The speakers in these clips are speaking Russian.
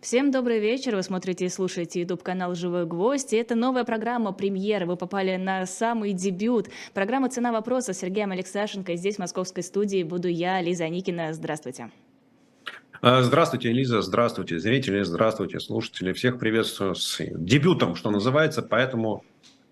Всем добрый вечер. Вы смотрите и слушаете YouTube-канал «Живой гвоздь». И это новая программа «Премьера». Вы попали на самый дебют. Программа «Цена вопроса» с Сергеем Алексашенко. И здесь, в московской студии, буду я, Лиза Никина. Здравствуйте. А, здравствуйте, Лиза, здравствуйте, зрители, здравствуйте, слушатели. Всех приветствую с дебютом, что называется, поэтому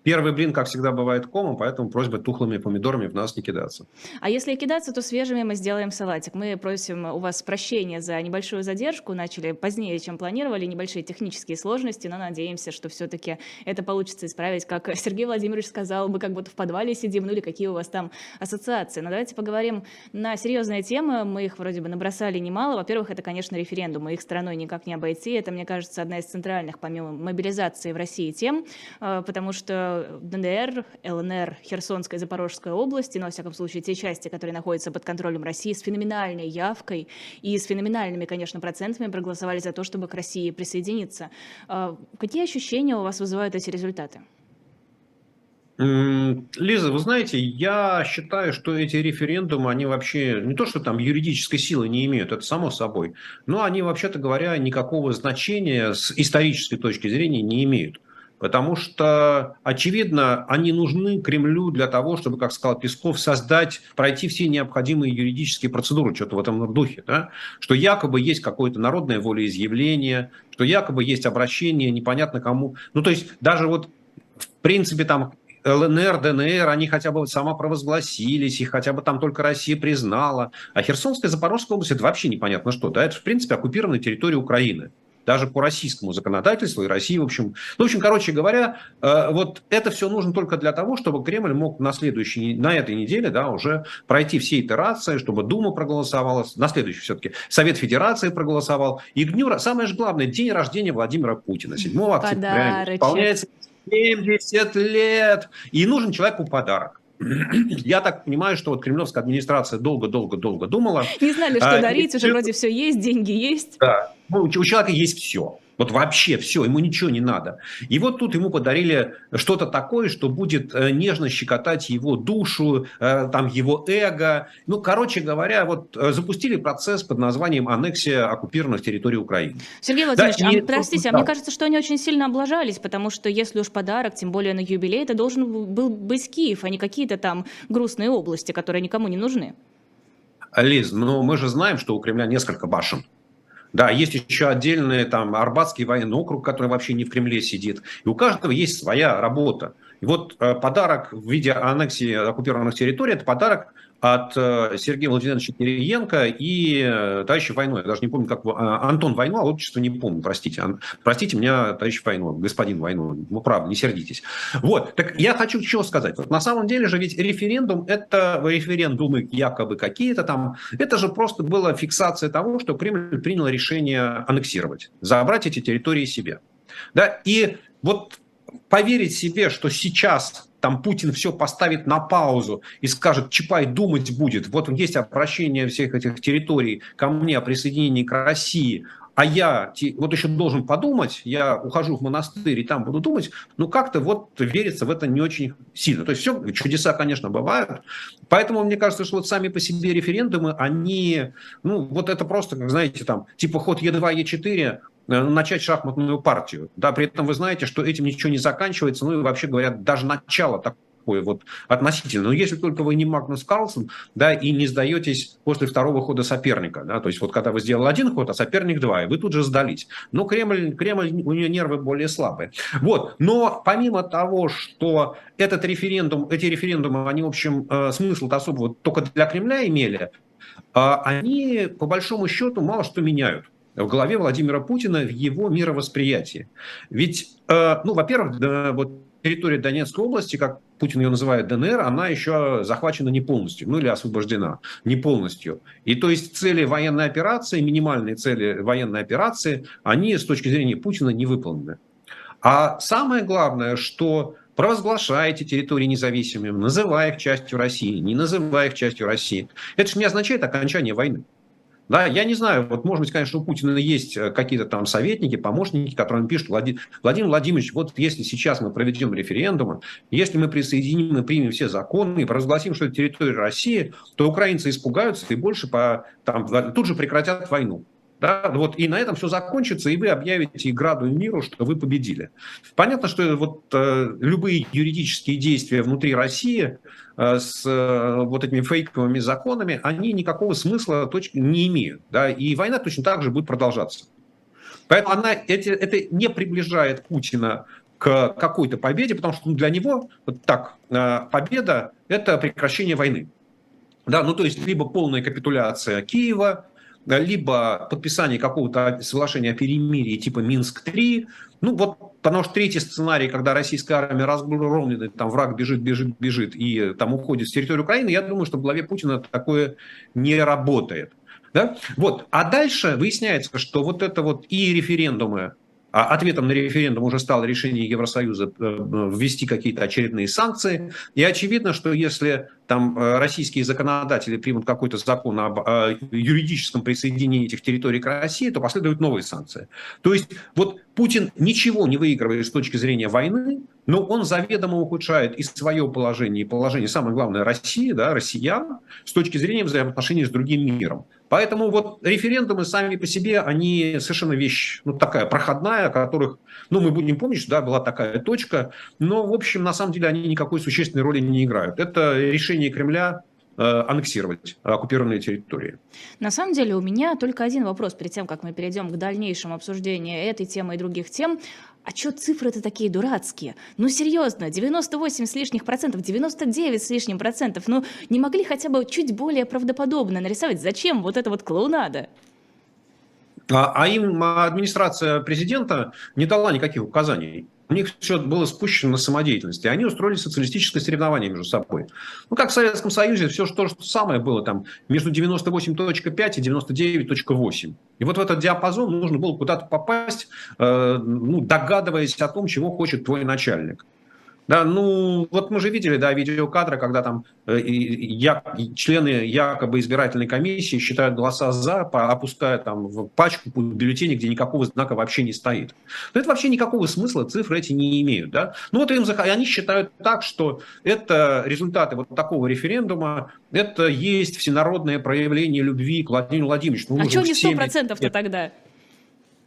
Первый блин, как всегда, бывает комом, поэтому просьба тухлыми помидорами в нас не кидаться. А если кидаться, то свежими мы сделаем салатик. Мы просим у вас прощения за небольшую задержку. Начали позднее, чем планировали, небольшие технические сложности, но надеемся, что все-таки это получится исправить. Как Сергей Владимирович сказал, мы как будто в подвале сидим, ну или какие у вас там ассоциации. Но давайте поговорим на серьезные темы. Мы их вроде бы набросали немало. Во-первых, это, конечно, референдум. Их страной никак не обойти. Это, мне кажется, одна из центральных, помимо мобилизации в России, тем, э, потому что ДНР, ЛНР, Херсонская и Запорожская области, но, во всяком случае, те части, которые находятся под контролем России, с феноменальной явкой и с феноменальными, конечно, процентами проголосовали за то, чтобы к России присоединиться. А, какие ощущения у вас вызывают эти результаты? Лиза, вы знаете, я считаю, что эти референдумы, они вообще не то, что там юридической силы не имеют, это само собой, но они, вообще-то говоря, никакого значения с исторической точки зрения не имеют. Потому что, очевидно, они нужны Кремлю для того, чтобы, как сказал Песков, создать, пройти все необходимые юридические процедуры, что-то в этом духе. Да? Что якобы есть какое-то народное волеизъявление, что якобы есть обращение непонятно кому. Ну, то есть даже вот в принципе там ЛНР, ДНР, они хотя бы самопровозгласились, их хотя бы там только Россия признала. А Херсонская, Запорожская область – это вообще непонятно что. Да? Это, в принципе, оккупированная территория Украины даже по российскому законодательству и России, в общем. Ну, в общем, короче говоря, э, вот это все нужно только для того, чтобы Кремль мог на следующей, на этой неделе, да, уже пройти все итерации, чтобы Дума проголосовала, на следующий все-таки Совет Федерации проголосовал. И к дню, самое же главное, день рождения Владимира Путина, 7 октября, исполняется 70 лет, и нужен человеку подарок. Я так понимаю, что вот кремлевская администрация долго-долго-долго думала. Не знали, что а, дарить, и... уже вроде все есть, деньги есть. Да, ну, у человека есть все. Вот вообще все, ему ничего не надо. И вот тут ему подарили что-то такое, что будет э, нежно щекотать его душу, э, там его эго. Ну, короче говоря, вот э, запустили процесс под названием аннексия оккупированных территорий Украины. Сергей Владимирович, да, а, и... простите, да. а мне кажется, что они очень сильно облажались, потому что если уж подарок, тем более на юбилей, это должен был быть Киев, а не какие-то там грустные области, которые никому не нужны. Лиз, ну мы же знаем, что у Кремля несколько башен. Да, есть еще отдельный там Арбатский военный округ, который вообще не в Кремле сидит. И у каждого есть своя работа. И вот э, подарок в виде аннексии оккупированных территорий – это подарок от э, Сергея Владимировича Кириенко и э, товарища Войной. Я даже не помню, как а, Антон Войну, а отчество не помню, простите. Простите меня, товарищ Войну, господин Войну. Ну, правда, не сердитесь. Вот, так я хочу чего сказать. Вот на самом деле же ведь референдум, это референдумы якобы какие-то там, это же просто была фиксация того, что Кремль принял решение аннексировать, забрать эти территории себе. Да, и вот поверить себе, что сейчас там Путин все поставит на паузу и скажет, Чапай думать будет, вот есть обращение всех этих территорий ко мне о присоединении к России, а я вот еще должен подумать, я ухожу в монастырь и там буду думать, ну как-то вот верится в это не очень сильно. То есть все, чудеса, конечно, бывают. Поэтому мне кажется, что вот сами по себе референдумы, они, ну вот это просто, как знаете, там, типа ход Е2, Е4, Э, начать шахматную партию. Да, при этом вы знаете, что этим ничего не заканчивается, ну и вообще говоря, даже начало такое вот относительно. Но если только вы не Магнус Карлсон, да, и не сдаетесь после второго хода соперника, да, то есть вот когда вы сделали один ход, а соперник два, и вы тут же сдались. Но Кремль, Кремль, у нее нервы более слабые. Вот, но помимо того, что этот референдум, эти референдумы, они, в общем, э, смысл особого только для Кремля имели, а они, по большому счету, мало что меняют в голове Владимира Путина в его мировосприятии. Ведь, э, ну, во-первых, да, вот территория Донецкой области, как Путин ее называет ДНР, она еще захвачена не полностью, ну или освобождена не полностью. И то есть цели военной операции, минимальные цели военной операции, они с точки зрения Путина не выполнены. А самое главное, что провозглашая эти территории независимыми, называя их частью России, не называя их частью России, это же не означает окончание войны. Да, я не знаю, вот может быть, конечно, у Путина есть э, какие-то там советники, помощники, которые пишут, Владимир, Владимир Владимирович, вот если сейчас мы проведем референдум, если мы присоединим и примем все законы и провозгласим, что это территория России, то украинцы испугаются и больше по, там, тут же прекратят войну. Да, вот, и на этом все закончится, и вы объявите Граду и миру, что вы победили. Понятно, что вот э, любые юридические действия внутри России э, с э, вот этими фейковыми законами, они никакого смысла точки не имеют. Да, и война точно так же будет продолжаться. Поэтому она, эти, это не приближает Путина к какой-то победе, потому что для него вот так э, победа – это прекращение войны. Да, ну то есть либо полная капитуляция Киева, либо подписание какого-то соглашения о перемирии типа Минск-3, ну вот, потому что третий сценарий, когда российская армия разгромлена, там враг бежит, бежит, бежит и там уходит с территории Украины, я думаю, что в главе Путина такое не работает. Да? Вот. А дальше выясняется, что вот это вот и референдумы, ответом на референдум уже стало решение Евросоюза э, ввести какие-то очередные санкции. И очевидно, что если там э, российские законодатели примут какой-то закон об э, юридическом присоединении этих территорий к России, то последуют новые санкции. То есть вот Путин ничего не выигрывает с точки зрения войны, но он заведомо ухудшает и свое положение, и положение, самое главное, России, да, россиян, с точки зрения взаимоотношений с другим миром. Поэтому вот референдумы сами по себе, они совершенно вещь, ну, такая проходная, о которых, ну, мы будем помнить, да, была такая точка, но, в общем, на самом деле они никакой существенной роли не играют. Это решение Кремля э, аннексировать оккупированные территории. На самом деле у меня только один вопрос перед тем, как мы перейдем к дальнейшему обсуждению этой темы и других тем а чё цифры-то такие дурацкие? Ну, серьезно, 98 с лишних процентов, 99 с лишним процентов, ну, не могли хотя бы чуть более правдоподобно нарисовать? Зачем вот это вот клоунада? А, а им администрация президента не дала никаких указаний. У них все было спущено на самодеятельность, и они устроили социалистическое соревнование между собой. Ну, как в Советском Союзе, все то же самое было там между 98.5 и 99.8. И вот в этот диапазон нужно было куда-то попасть, э, ну, догадываясь о том, чего хочет твой начальник. Да, ну вот мы же видели, да, видеокадры, когда там э, я, члены якобы избирательной комиссии считают голоса за, опуская там в пачку бюллетеней, где никакого знака вообще не стоит. Но это вообще никакого смысла цифры эти не имеют, да. Ну вот им, они считают так, что это результаты вот такого референдума, это есть всенародное проявление любви к Владимиру Владимировичу. Ну, а что не сто процентов-то тогда?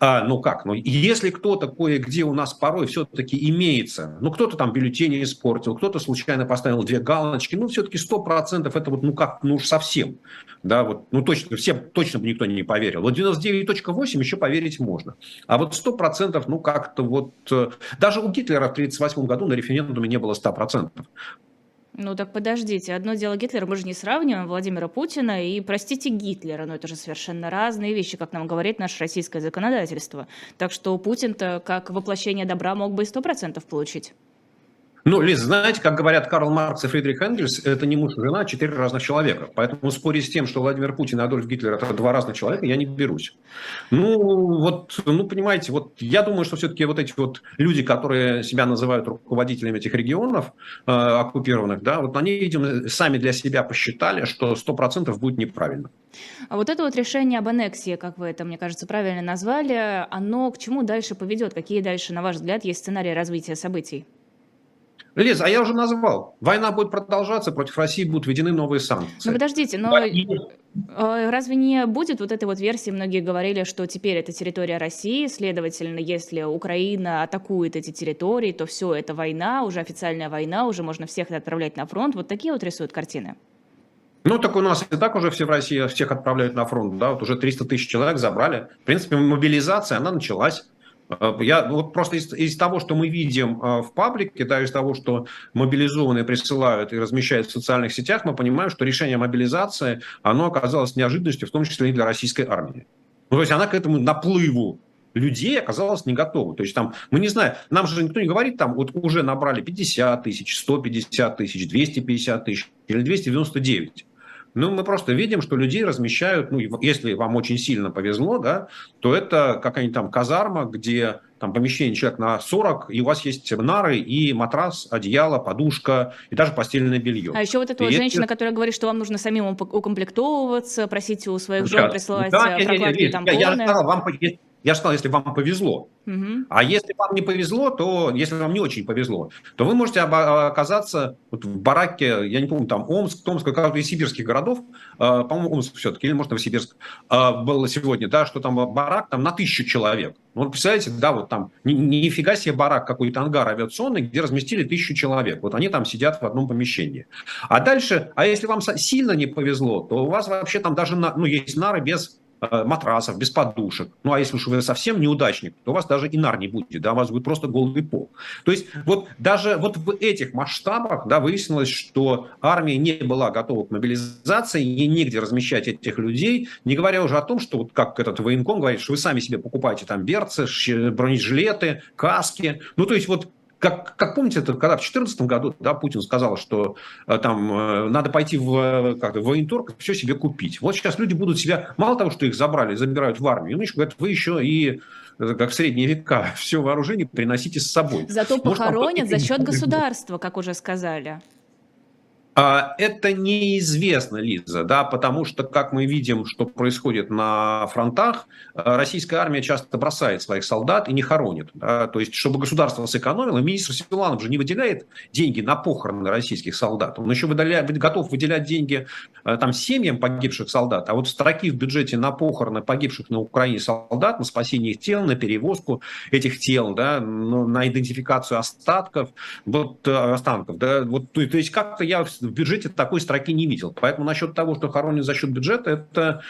А, ну как, ну если кто-то кое-где у нас порой все-таки имеется, ну кто-то там бюллетени испортил, кто-то случайно поставил две галочки, ну все-таки сто процентов это вот ну как, ну уж совсем, да, вот, ну точно, всем точно бы никто не поверил. Вот 99.8 еще поверить можно, а вот сто процентов, ну как-то вот, э, даже у Гитлера в 1938 году на референдуме не было ста процентов. Ну так подождите, одно дело Гитлера, мы же не сравниваем Владимира Путина и, простите, Гитлера, но это же совершенно разные вещи, как нам говорит наше российское законодательство. Так что Путин-то как воплощение добра мог бы и сто процентов получить. Ну, Лиз, знаете, как говорят Карл Маркс и Фридрих Энгельс, это не муж и жена, а четыре разных человека. Поэтому спорить с тем, что Владимир Путин и Адольф Гитлер – это два разных человека, я не берусь. Ну, вот, ну, понимаете, вот я думаю, что все-таки вот эти вот люди, которые себя называют руководителями этих регионов э, оккупированных, да, вот они, видимо, сами для себя посчитали, что сто процентов будет неправильно. А вот это вот решение об аннексии, как вы это, мне кажется, правильно назвали, оно к чему дальше поведет? Какие дальше, на ваш взгляд, есть сценарии развития событий? Лиз, а я уже назвал. Война будет продолжаться, против России будут введены новые санкции. Ну подождите, но а, разве не будет вот этой вот версии, многие говорили, что теперь это территория России, следовательно, если Украина атакует эти территории, то все, это война, уже официальная война, уже можно всех отправлять на фронт. Вот такие вот рисуют картины. Ну, так у нас и так уже все в России всех отправляют на фронт, да, вот уже 300 тысяч человек забрали. В принципе, мобилизация, она началась. Э, я вот просто из, из того, что мы видим э, в паблике, да, из того, что мобилизованные присылают и размещают в социальных сетях, мы понимаем, что решение мобилизации, оно оказалось неожиданностью, в том числе и для российской армии. Ну, то есть она к этому наплыву людей оказалась не готова. То есть там, мы не знаем, нам же никто не говорит, там вот уже набрали 50 тысяч, 150 тысяч, 250 тысяч или 299. Ну, мы просто видим, что людей размещают, ну, если вам очень сильно повезло, да, то это какая-нибудь там казарма, где там помещение человек на 40, и у вас есть нары и матрас, одеяло, подушка и даже постельное белье. А еще вот эта вот женщина, это... которая говорит, что вам нужно самим укомплектовываться, просить у своих жен присылать да, прокладки и тампоны. Я, я, сказал, вам, Я сказал, если вам повезло. Угу. А если вам не повезло, то, если вам не очень повезло, то вы можете оказаться вот в бараке, я не помню, там Омск, Томск, какого-то из сибирских городов, э, по-моему, Омск все-таки, или может Новосибирск, э, было сегодня, да, что там барак там на тысячу человек. Ну, представляете, да, вот там ни, нифига себе барак какой-то ангар авиационный, где разместили тысячу человек. Вот они там сидят в одном помещении. А дальше, а если вам сильно не повезло, то у вас вообще там даже, на, ну, есть нары без матрасов, без подушек. Ну, а если уж вы совсем неудачник, то у вас даже и нар не будет, да, у вас будет просто голый пол. То есть вот даже вот в этих масштабах, да, выяснилось, что армия не была готова к мобилизации, и негде размещать этих людей, не говоря уже о том, что вот как этот военком говорит, что вы сами себе покупаете там берцы, бронежилеты, каски. Ну, то есть вот как, как помните, это когда в 2014 году да, Путин сказал, что э, там э, надо пойти в, как в военторг, все себе купить. Вот сейчас люди будут себя, мало того, что их забрали, забирают в армию, они еще говорят, вы еще и э, как в средние века, все вооружение приносите с собой. Зато похоронят за счет государства, как уже сказали. А, это неизвестно, Лиза, да, потому что, как мы видим, что происходит на фронтах, а, российская армия часто бросает своих солдат и не хоронит. Да, то есть, чтобы государство сэкономило, министр Силуанов же не выделяет деньги на похороны российских солдат. Он еще выделяет, готов выделять деньги а, там, семьям погибших солдат, а вот строки в бюджете на похороны погибших на Украине солдат, на спасение их тел, на перевозку этих тел, да, на идентификацию остатков, вот, останков. Да, вот, то, то есть как-то я в бюджете такой строки не видел. Поэтому насчет того, что хоронят за счет бюджета, это,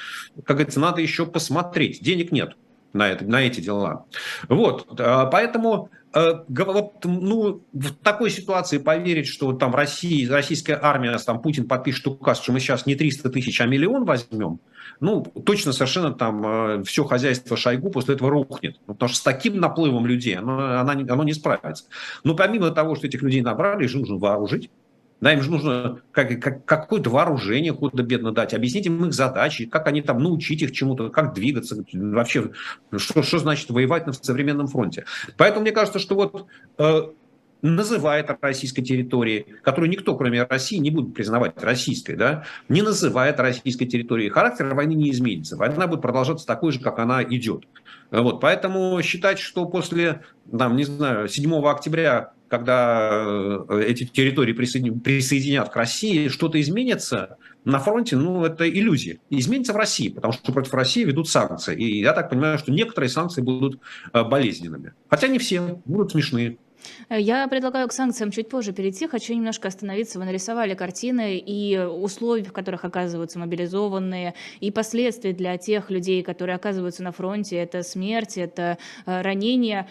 как говорится, надо еще посмотреть. Денег нет на, это, на эти дела. Вот, а, поэтому э, вот, ну, в такой ситуации поверить, что там Россия, российская армия, там Путин подпишет указ, что мы сейчас не 300 тысяч, а миллион возьмем, ну, точно совершенно там э, все хозяйство Шойгу после этого рухнет. Ну, потому что с таким наплывом людей оно, оно, оно не справится. Но помимо того, что этих людей набрали, их же нужно вооружить. Да, им же нужно как, как, какое-то вооружение худо-бедно дать, объяснить им их задачи, как они там научить их чему-то, как двигаться, вообще, что, что значит воевать на современном фронте. Поэтому мне кажется, что вот э, называя это российской территорией, которую никто, кроме России, не будет признавать российской, да, не называя это российской территорией, характер войны не изменится. Война будет продолжаться такой же, как она идет. Вот, поэтому считать, что после, там, не знаю, 7 октября когда э, эти территории присоединят к России, что-то изменится на фронте, ну, это иллюзия. Изменится в России, потому что против России ведут санкции. И я так понимаю, что некоторые санкции будут э, болезненными. Хотя не все, будут смешные. Я предлагаю к санкциям чуть позже перейти. Хочу немножко остановиться. Вы нарисовали картины и условия, в которых оказываются мобилизованные, и последствия для тех людей, которые оказываются на фронте. Это смерть, это э, ранение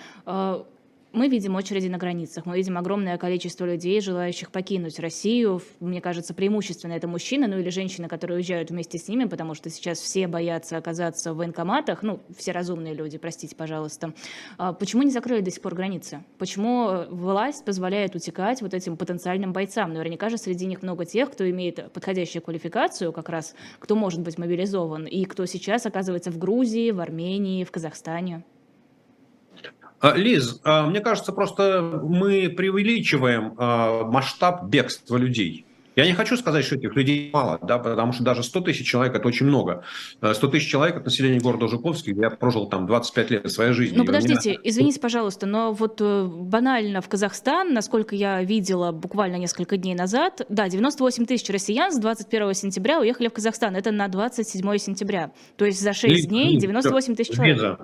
мы видим очереди на границах, мы видим огромное количество людей, желающих покинуть Россию. Мне кажется, преимущественно это мужчины, ну или женщины, которые уезжают вместе с ними, потому что сейчас все боятся оказаться в военкоматах, ну, все разумные люди, простите, пожалуйста. А почему не закрыли до сих пор границы? Почему власть позволяет утекать вот этим потенциальным бойцам? Наверняка же среди них много тех, кто имеет подходящую квалификацию, как раз кто может быть мобилизован, и кто сейчас оказывается в Грузии, в Армении, в Казахстане. А, Лиз, а, мне кажется, просто мы преувеличиваем а, масштаб бегства людей. Я не хочу сказать, что этих людей мало, да, потому что даже 100 тысяч человек – это очень много. 100 тысяч человек – это население города Жуковский, где я прожил там 25 лет своей жизни. Ну, подождите, меня... извините, пожалуйста, но вот э, банально в Казахстан, насколько я видела буквально несколько дней назад, да, 98 тысяч россиян с 21 сентября уехали в Казахстан. Это на 27 сентября. То есть за 6 Лиз, дней 98 тысяч человек. Лиза,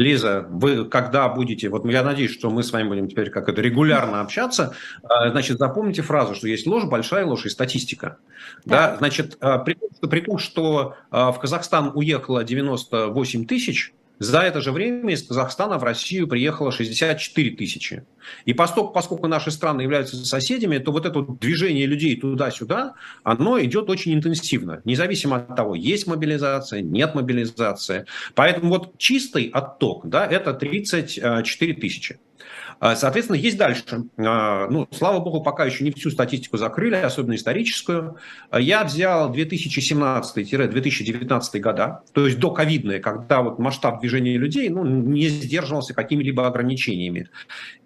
Лиза, вы когда будете, вот я надеюсь, что мы с вами будем теперь как это регулярно общаться, а, значит, запомните фразу, что есть ложь, большая ложь и статистика. Да. Да, значит, а, при, при том, что а, в Казахстан уехало 98 тысяч, за это же время из Казахстана в Россию приехало 64 тысячи. И поскольку, поскольку наши страны являются соседями, то вот это движение людей туда-сюда, оно идет очень интенсивно, независимо от того, есть мобилизация, нет мобилизации. Поэтому вот чистый отток, да, это 34 тысячи. А, соответственно, есть дальше. А, ну, слава богу, пока еще не всю статистику закрыли, особенно историческую. А, я взял 2017-2019 года, то есть до ковидные, когда вот масштаб движения людей ну, не сдерживался какими-либо ограничениями.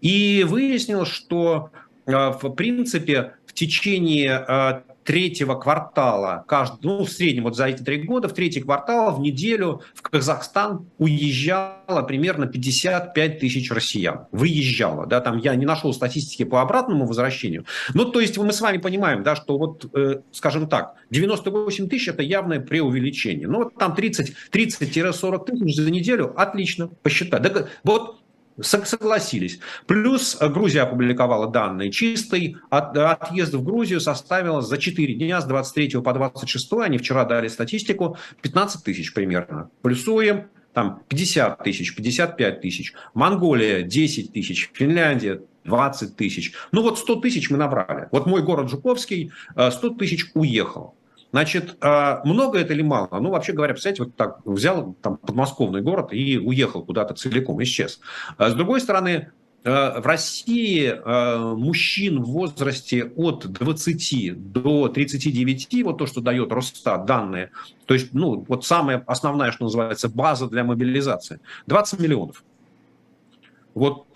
И выяснил, что в принципе в течение третьего квартала, каждый, ну, в среднем вот за эти три года, в третий квартал в неделю в Казахстан уезжало примерно 55 тысяч россиян. Выезжало, да, там я не нашел статистики по обратному возвращению. Ну, то есть мы с вами понимаем, да, что вот, э, скажем так, 98 тысяч – это явное преувеличение. Ну, вот там 30, 30-40 тысяч за неделю, отлично, посчитай. Да, вот Согласились. Плюс э, Грузия опубликовала данные. Чистый от, отъезд в Грузию составил за 4 дня с 23 по 26, они вчера дали статистику, 15 тысяч примерно. Плюсуем, там 50 тысяч, 55 тысяч. Монголия 10 тысяч, Финляндия 20 тысяч. Ну вот 100 тысяч мы набрали. Вот мой город Жуковский, 100 э, тысяч уехал. Значит, а, много это или мало? Ну, вообще говоря, представляете, вот так взял там подмосковный город и уехал куда-то целиком, исчез. А с другой стороны, а, в России мужчин в возрасте от 20 до 39, вот то, что дает Росстат, данные, то есть, ну, вот самая основная, что называется, база для мобилизации, 20 миллионов. Вот,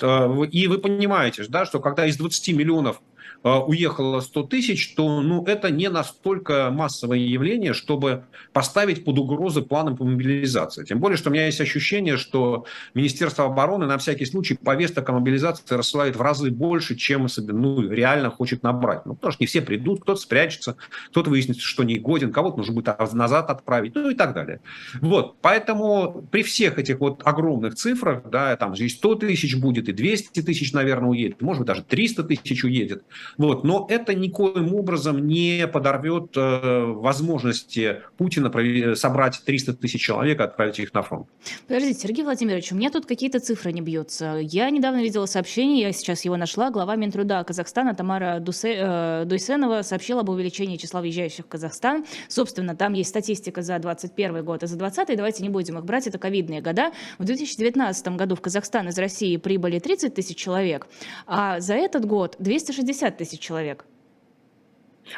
и вы понимаете, да, что когда из 20 миллионов уехало 100 тысяч, то ну, это не настолько массовое явление, чтобы поставить под угрозу планы по мобилизации. Тем более, что у меня есть ощущение, что Министерство обороны на всякий случай повесток о мобилизации рассылает в разы больше, чем ну, реально хочет набрать. Ну, потому что не все придут, кто-то спрячется, кто-то выяснится, что не годен, кого-то нужно будет назад отправить, ну и так далее. Вот, поэтому при всех этих вот огромных цифрах, да, там здесь 100 тысяч будет, и 200 тысяч, наверное, уедет, может быть, даже 300 тысяч уедет, вот. Но это никоим образом не подорвет э, возможности Путина собрать 300 тысяч человек и отправить их на фронт. Подождите, Сергей Владимирович, у меня тут какие-то цифры не бьются. Я недавно видела сообщение, я сейчас его нашла. Глава Минтруда Казахстана Тамара Дусе, э, Дуйсенова сообщила об увеличении числа въезжающих в Казахстан. Собственно, там есть статистика за 2021 год и за 2020. Давайте не будем их брать, это ковидные года. В 2019 году в Казахстан из России прибыли 30 тысяч человек, а за этот год 260 тысяч человек.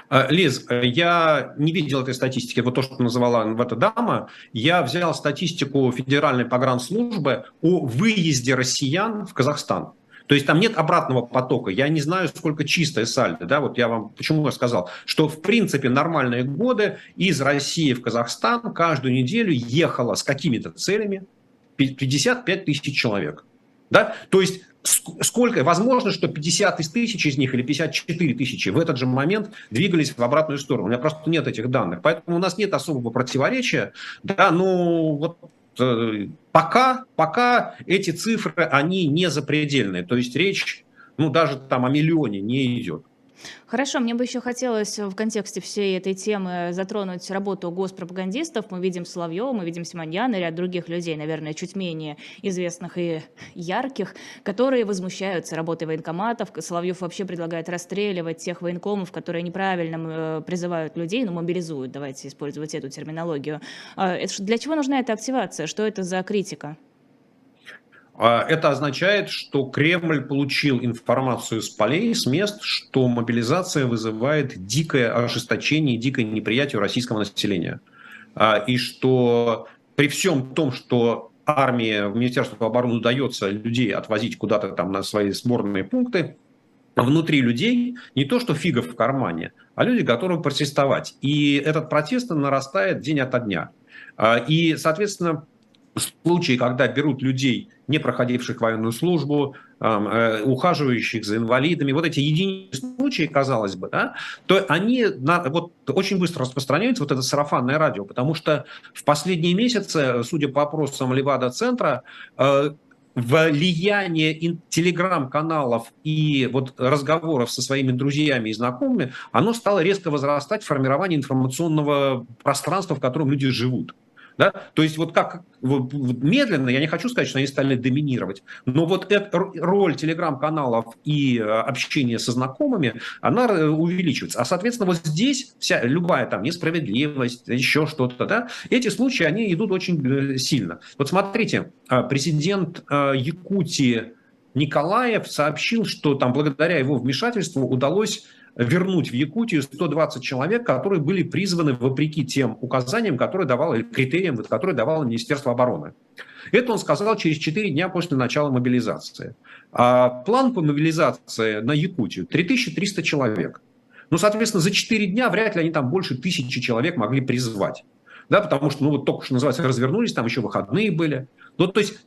А, Лиз, я не видел этой статистики, вот то, что называла эта дама. Я взял статистику Федеральной погранслужбы о выезде россиян в Казахстан. То есть там нет обратного потока. Я не знаю, сколько чистое сальдо. Да? Вот я вам почему я сказал, что в принципе нормальные годы из России в Казахстан каждую неделю ехало с какими-то целями 55 тысяч человек. Да? То есть сколько, возможно, что 50 тысяч из них или 54 тысячи в этот же момент двигались в обратную сторону. У меня просто нет этих данных. Поэтому у нас нет особого противоречия. Да, ну вот э, пока, пока эти цифры, они не запредельные. То есть речь, ну даже там о миллионе не идет. Хорошо, мне бы еще хотелось в контексте всей этой темы затронуть работу госпропагандистов. Мы видим Соловьева, мы видим Симоньяна и ряд других людей, наверное, чуть менее известных и ярких, которые возмущаются работой военкоматов. Соловьев вообще предлагает расстреливать тех военкомов, которые неправильно э, призывают людей, ну, мобилизуют, давайте использовать эту терминологию. А, для чего нужна эта активация? Что это за критика? А, это означает, что Кремль получил информацию с полей, с мест, что мобилизация вызывает дикое ожесточение дикое неприятие российского населения. А, и что при всем том, что армии, Министерству обороны удается людей отвозить куда-то там на свои сборные пункты, внутри людей не то, что фигов в кармане, а люди готовы протестовать. И этот протест нарастает день ото дня. А, и, соответственно, случаи, когда берут людей, не проходивших военную службу, э, ухаживающих за инвалидами, вот эти единичные случаи, казалось бы, да, то они на, вот, очень быстро распространяются, вот это сарафанное радио, потому что в последние месяцы, судя по опросам Левада-центра, э, влияние телеграм-каналов и вот разговоров со своими друзьями и знакомыми, оно стало резко возрастать в формировании информационного пространства, в котором люди живут. Да? То есть вот как медленно, я не хочу сказать, что они стали доминировать, но вот эта роль телеграм-каналов и э, общения со знакомыми, она э, увеличивается. А, соответственно, вот здесь вся любая там несправедливость, еще что-то, да, эти случаи, они идут очень э, сильно. Вот смотрите, президент Якутии Николаев сообщил, что там благодаря его вмешательству удалось вернуть в Якутию 120 человек, которые были призваны вопреки тем указаниям, которые давало, или критериям, которые давало Министерство обороны. Это он сказал через 4 дня после начала мобилизации. А план по мобилизации на Якутию 3300 человек. Ну, соответственно, за 4 дня вряд ли они там больше тысячи человек могли призвать. Да, потому что, ну, вот только что называется, развернулись, там еще выходные были. Ну, то есть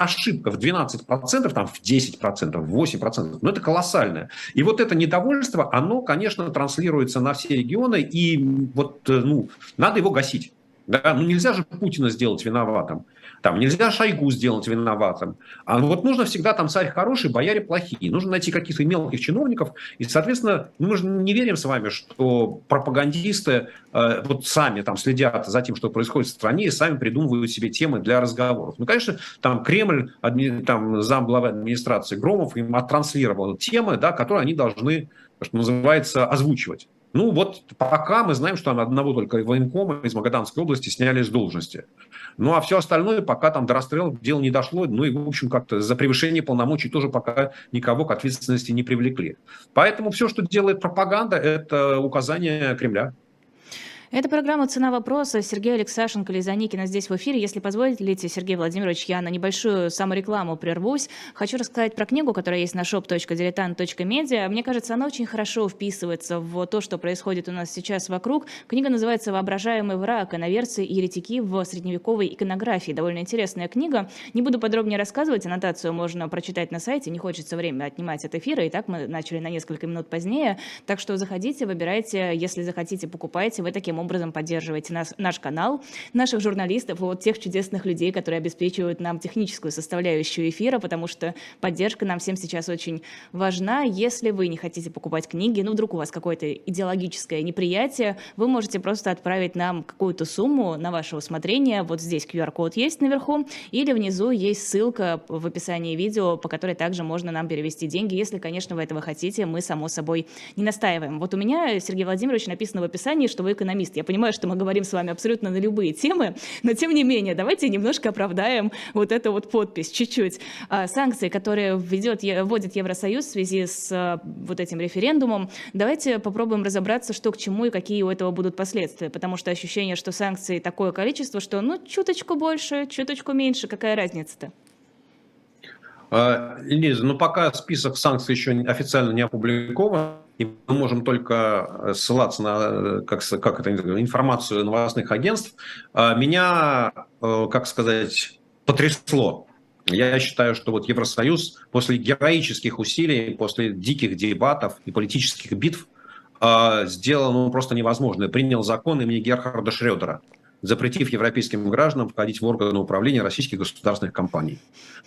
ошибка в 12%, там в 10%, в 8%, ну, это колоссальная. И вот это недовольство, оно, конечно, транслируется на все регионы, и вот, ну, надо его гасить. Да? Ну, нельзя же Путина сделать виноватым. Там нельзя Шойгу сделать виноватым. А вот нужно всегда там царь хороший, бояре плохие. Нужно найти каких-то мелких чиновников. И, соответственно, мы же не верим с вами, что пропагандисты э, вот сами там следят за тем, что происходит в стране, и сами придумывают себе темы для разговоров. Ну, конечно, там Кремль, адми, там зам главы администрации Громов им оттранслировал темы, да, которые они должны, что называется, озвучивать. Ну вот пока мы знаем, что одного только военкома из Магаданской области сняли с должности. Ну а все остальное, пока там до расстрела дело не дошло, ну и в общем как-то за превышение полномочий тоже пока никого к ответственности не привлекли. Поэтому все, что делает пропаганда, это указание Кремля. Это программа «Цена вопроса». Сергей Алексашенко, Лиза Никина здесь в эфире. Если позволите, Сергей Владимирович, я на небольшую саморекламу прервусь. Хочу рассказать про книгу, которая есть на shop.diletant.media. Мне кажется, она очень хорошо вписывается в то, что происходит у нас сейчас вокруг. Книга называется «Воображаемый враг. Иноверцы и еретики в средневековой иконографии». Довольно интересная книга. Не буду подробнее рассказывать, аннотацию можно прочитать на сайте. Не хочется время отнимать от эфира, и так мы начали на несколько минут позднее. Так что заходите, выбирайте, если захотите, покупайте. Вы таким образом поддерживаете нас, наш канал, наших журналистов, вот тех чудесных людей, которые обеспечивают нам техническую составляющую эфира, потому что поддержка нам всем сейчас очень важна. Если вы не хотите покупать книги, ну вдруг у вас какое-то идеологическое неприятие, вы можете просто отправить нам какую-то сумму на ваше усмотрение. Вот здесь QR-код есть наверху, или внизу есть ссылка в описании видео, по которой также можно нам перевести деньги, если, конечно, вы этого хотите, мы, само собой, не настаиваем. Вот у меня, Сергей Владимирович, написано в описании, что вы экономист экономист. Я понимаю, что мы говорим с вами абсолютно на любые темы, но тем не менее, давайте немножко оправдаем вот эту вот подпись чуть-чуть. А, санкции, которые введет, вводит Евросоюз в связи с а, вот этим референдумом, давайте попробуем разобраться, что к чему и какие у этого будут последствия, потому что ощущение, что санкций такое количество, что ну чуточку больше, чуточку меньше, какая разница-то? А, Лиза, ну пока список санкций еще официально не опубликован, и мы можем только э, ссылаться на э, как, как это, информацию новостных агентств. А, меня, э, как сказать, потрясло. Я считаю, что вот Евросоюз после героических усилий, после диких дебатов и политических битв сделал ну, просто невозможное. Принял закон имени Герхарда Шредера – запретив европейским гражданам входить в органы управления российских государственных компаний.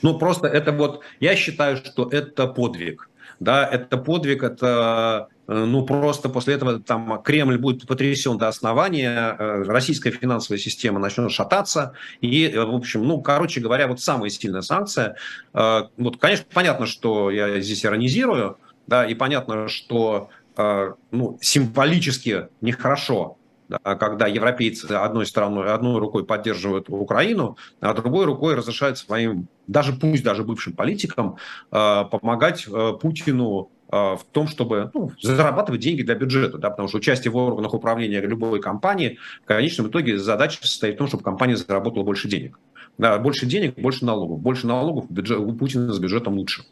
Ну, просто это вот, я считаю, что это подвиг. Да, это подвиг, это э, ну просто после этого там Кремль будет потрясен до основания, э, российская финансовая система начнет шататься, и, э, в общем, ну, короче говоря, вот самая сильная санкция, вот, конечно, понятно, что я здесь иронизирую, да, и понятно, что ну, символически нехорошо когда европейцы одной стороной, одной рукой поддерживают Украину, а другой рукой разрешают своим, даже пусть даже бывшим политикам, э, помогать э, Путину э, в том, чтобы ну, зарабатывать деньги для бюджета, да, потому что участие в органах управления любой компании в конечном итоге задача состоит в том, чтобы компания заработала больше денег. Да, больше денег, больше налогов. Больше налогов бюджет, у Путина с бюджетом лучше.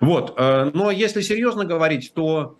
Вот. Но если серьезно говорить, то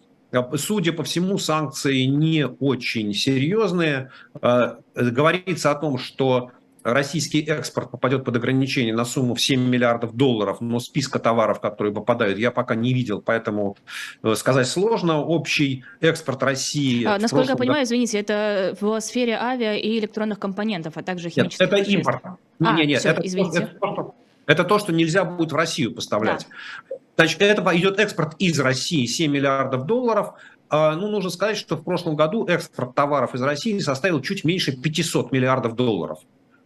судя по всему, санкции не очень серьезные. А, говорится о том, что российский экспорт попадет под ограничение на сумму в 7 миллиардов долларов, но списка товаров, которые попадают, я пока не видел, поэтому э, сказать сложно. Общий экспорт России... А, насколько прошлом... я понимаю, извините, это в сфере авиа и электронных компонентов, а также химических Нет, это веществ. импорт. А, нет, нет, все, это, извините. Это, это то, что нельзя будет в Россию поставлять. Да. Значит, это идет экспорт из России 7 миллиардов долларов. А, ну, нужно сказать, что в прошлом году экспорт товаров из России составил чуть меньше 500 миллиардов долларов.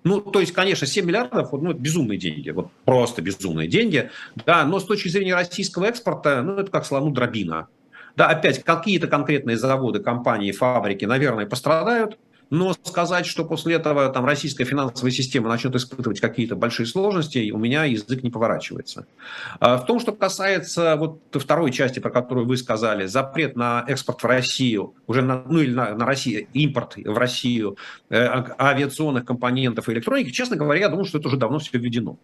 Ну, то есть, конечно, 7 миллиардов, ну, безумные деньги, вот просто безумные деньги, да, но с точки зрения российского экспорта, ну, это как слону дробина. Да, опять, какие-то конкретные заводы, компании, фабрики, наверное, пострадают, но сказать, что после этого там российская финансовая система начнет испытывать какие-то большие сложности, у меня язык не поворачивается. А в том, что касается вот второй части, про которую вы сказали, запрет на экспорт в Россию, уже на, ну или на, на Россию, импорт в Россию э, авиационных компонентов и электроники, честно говоря, я думаю, что это уже давно все введено.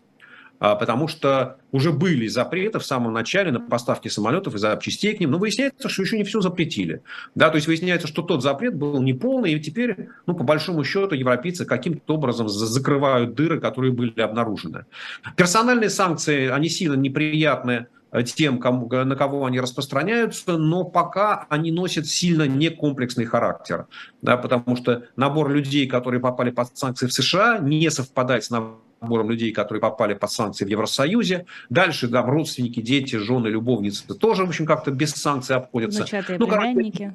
А, потому что уже были запреты в самом начале на поставки самолетов и запчастей к ним, но выясняется, что еще не все запретили. Да, то есть выясняется, что тот запрет был неполный, и теперь, ну, по большому счету, европейцы каким-то образом закрывают дыры, которые были обнаружены. Персональные санкции, они сильно неприятны тем, кому, на кого они распространяются, но пока они носят сильно некомплексный характер, да, потому что набор людей, которые попали под санкции в США, не совпадает с набором набором людей, которые попали под санкции в Евросоюзе. Дальше, да, родственники, дети, жены, любовницы тоже, в общем, как-то без санкций обходятся. Внучатые ну, племянники.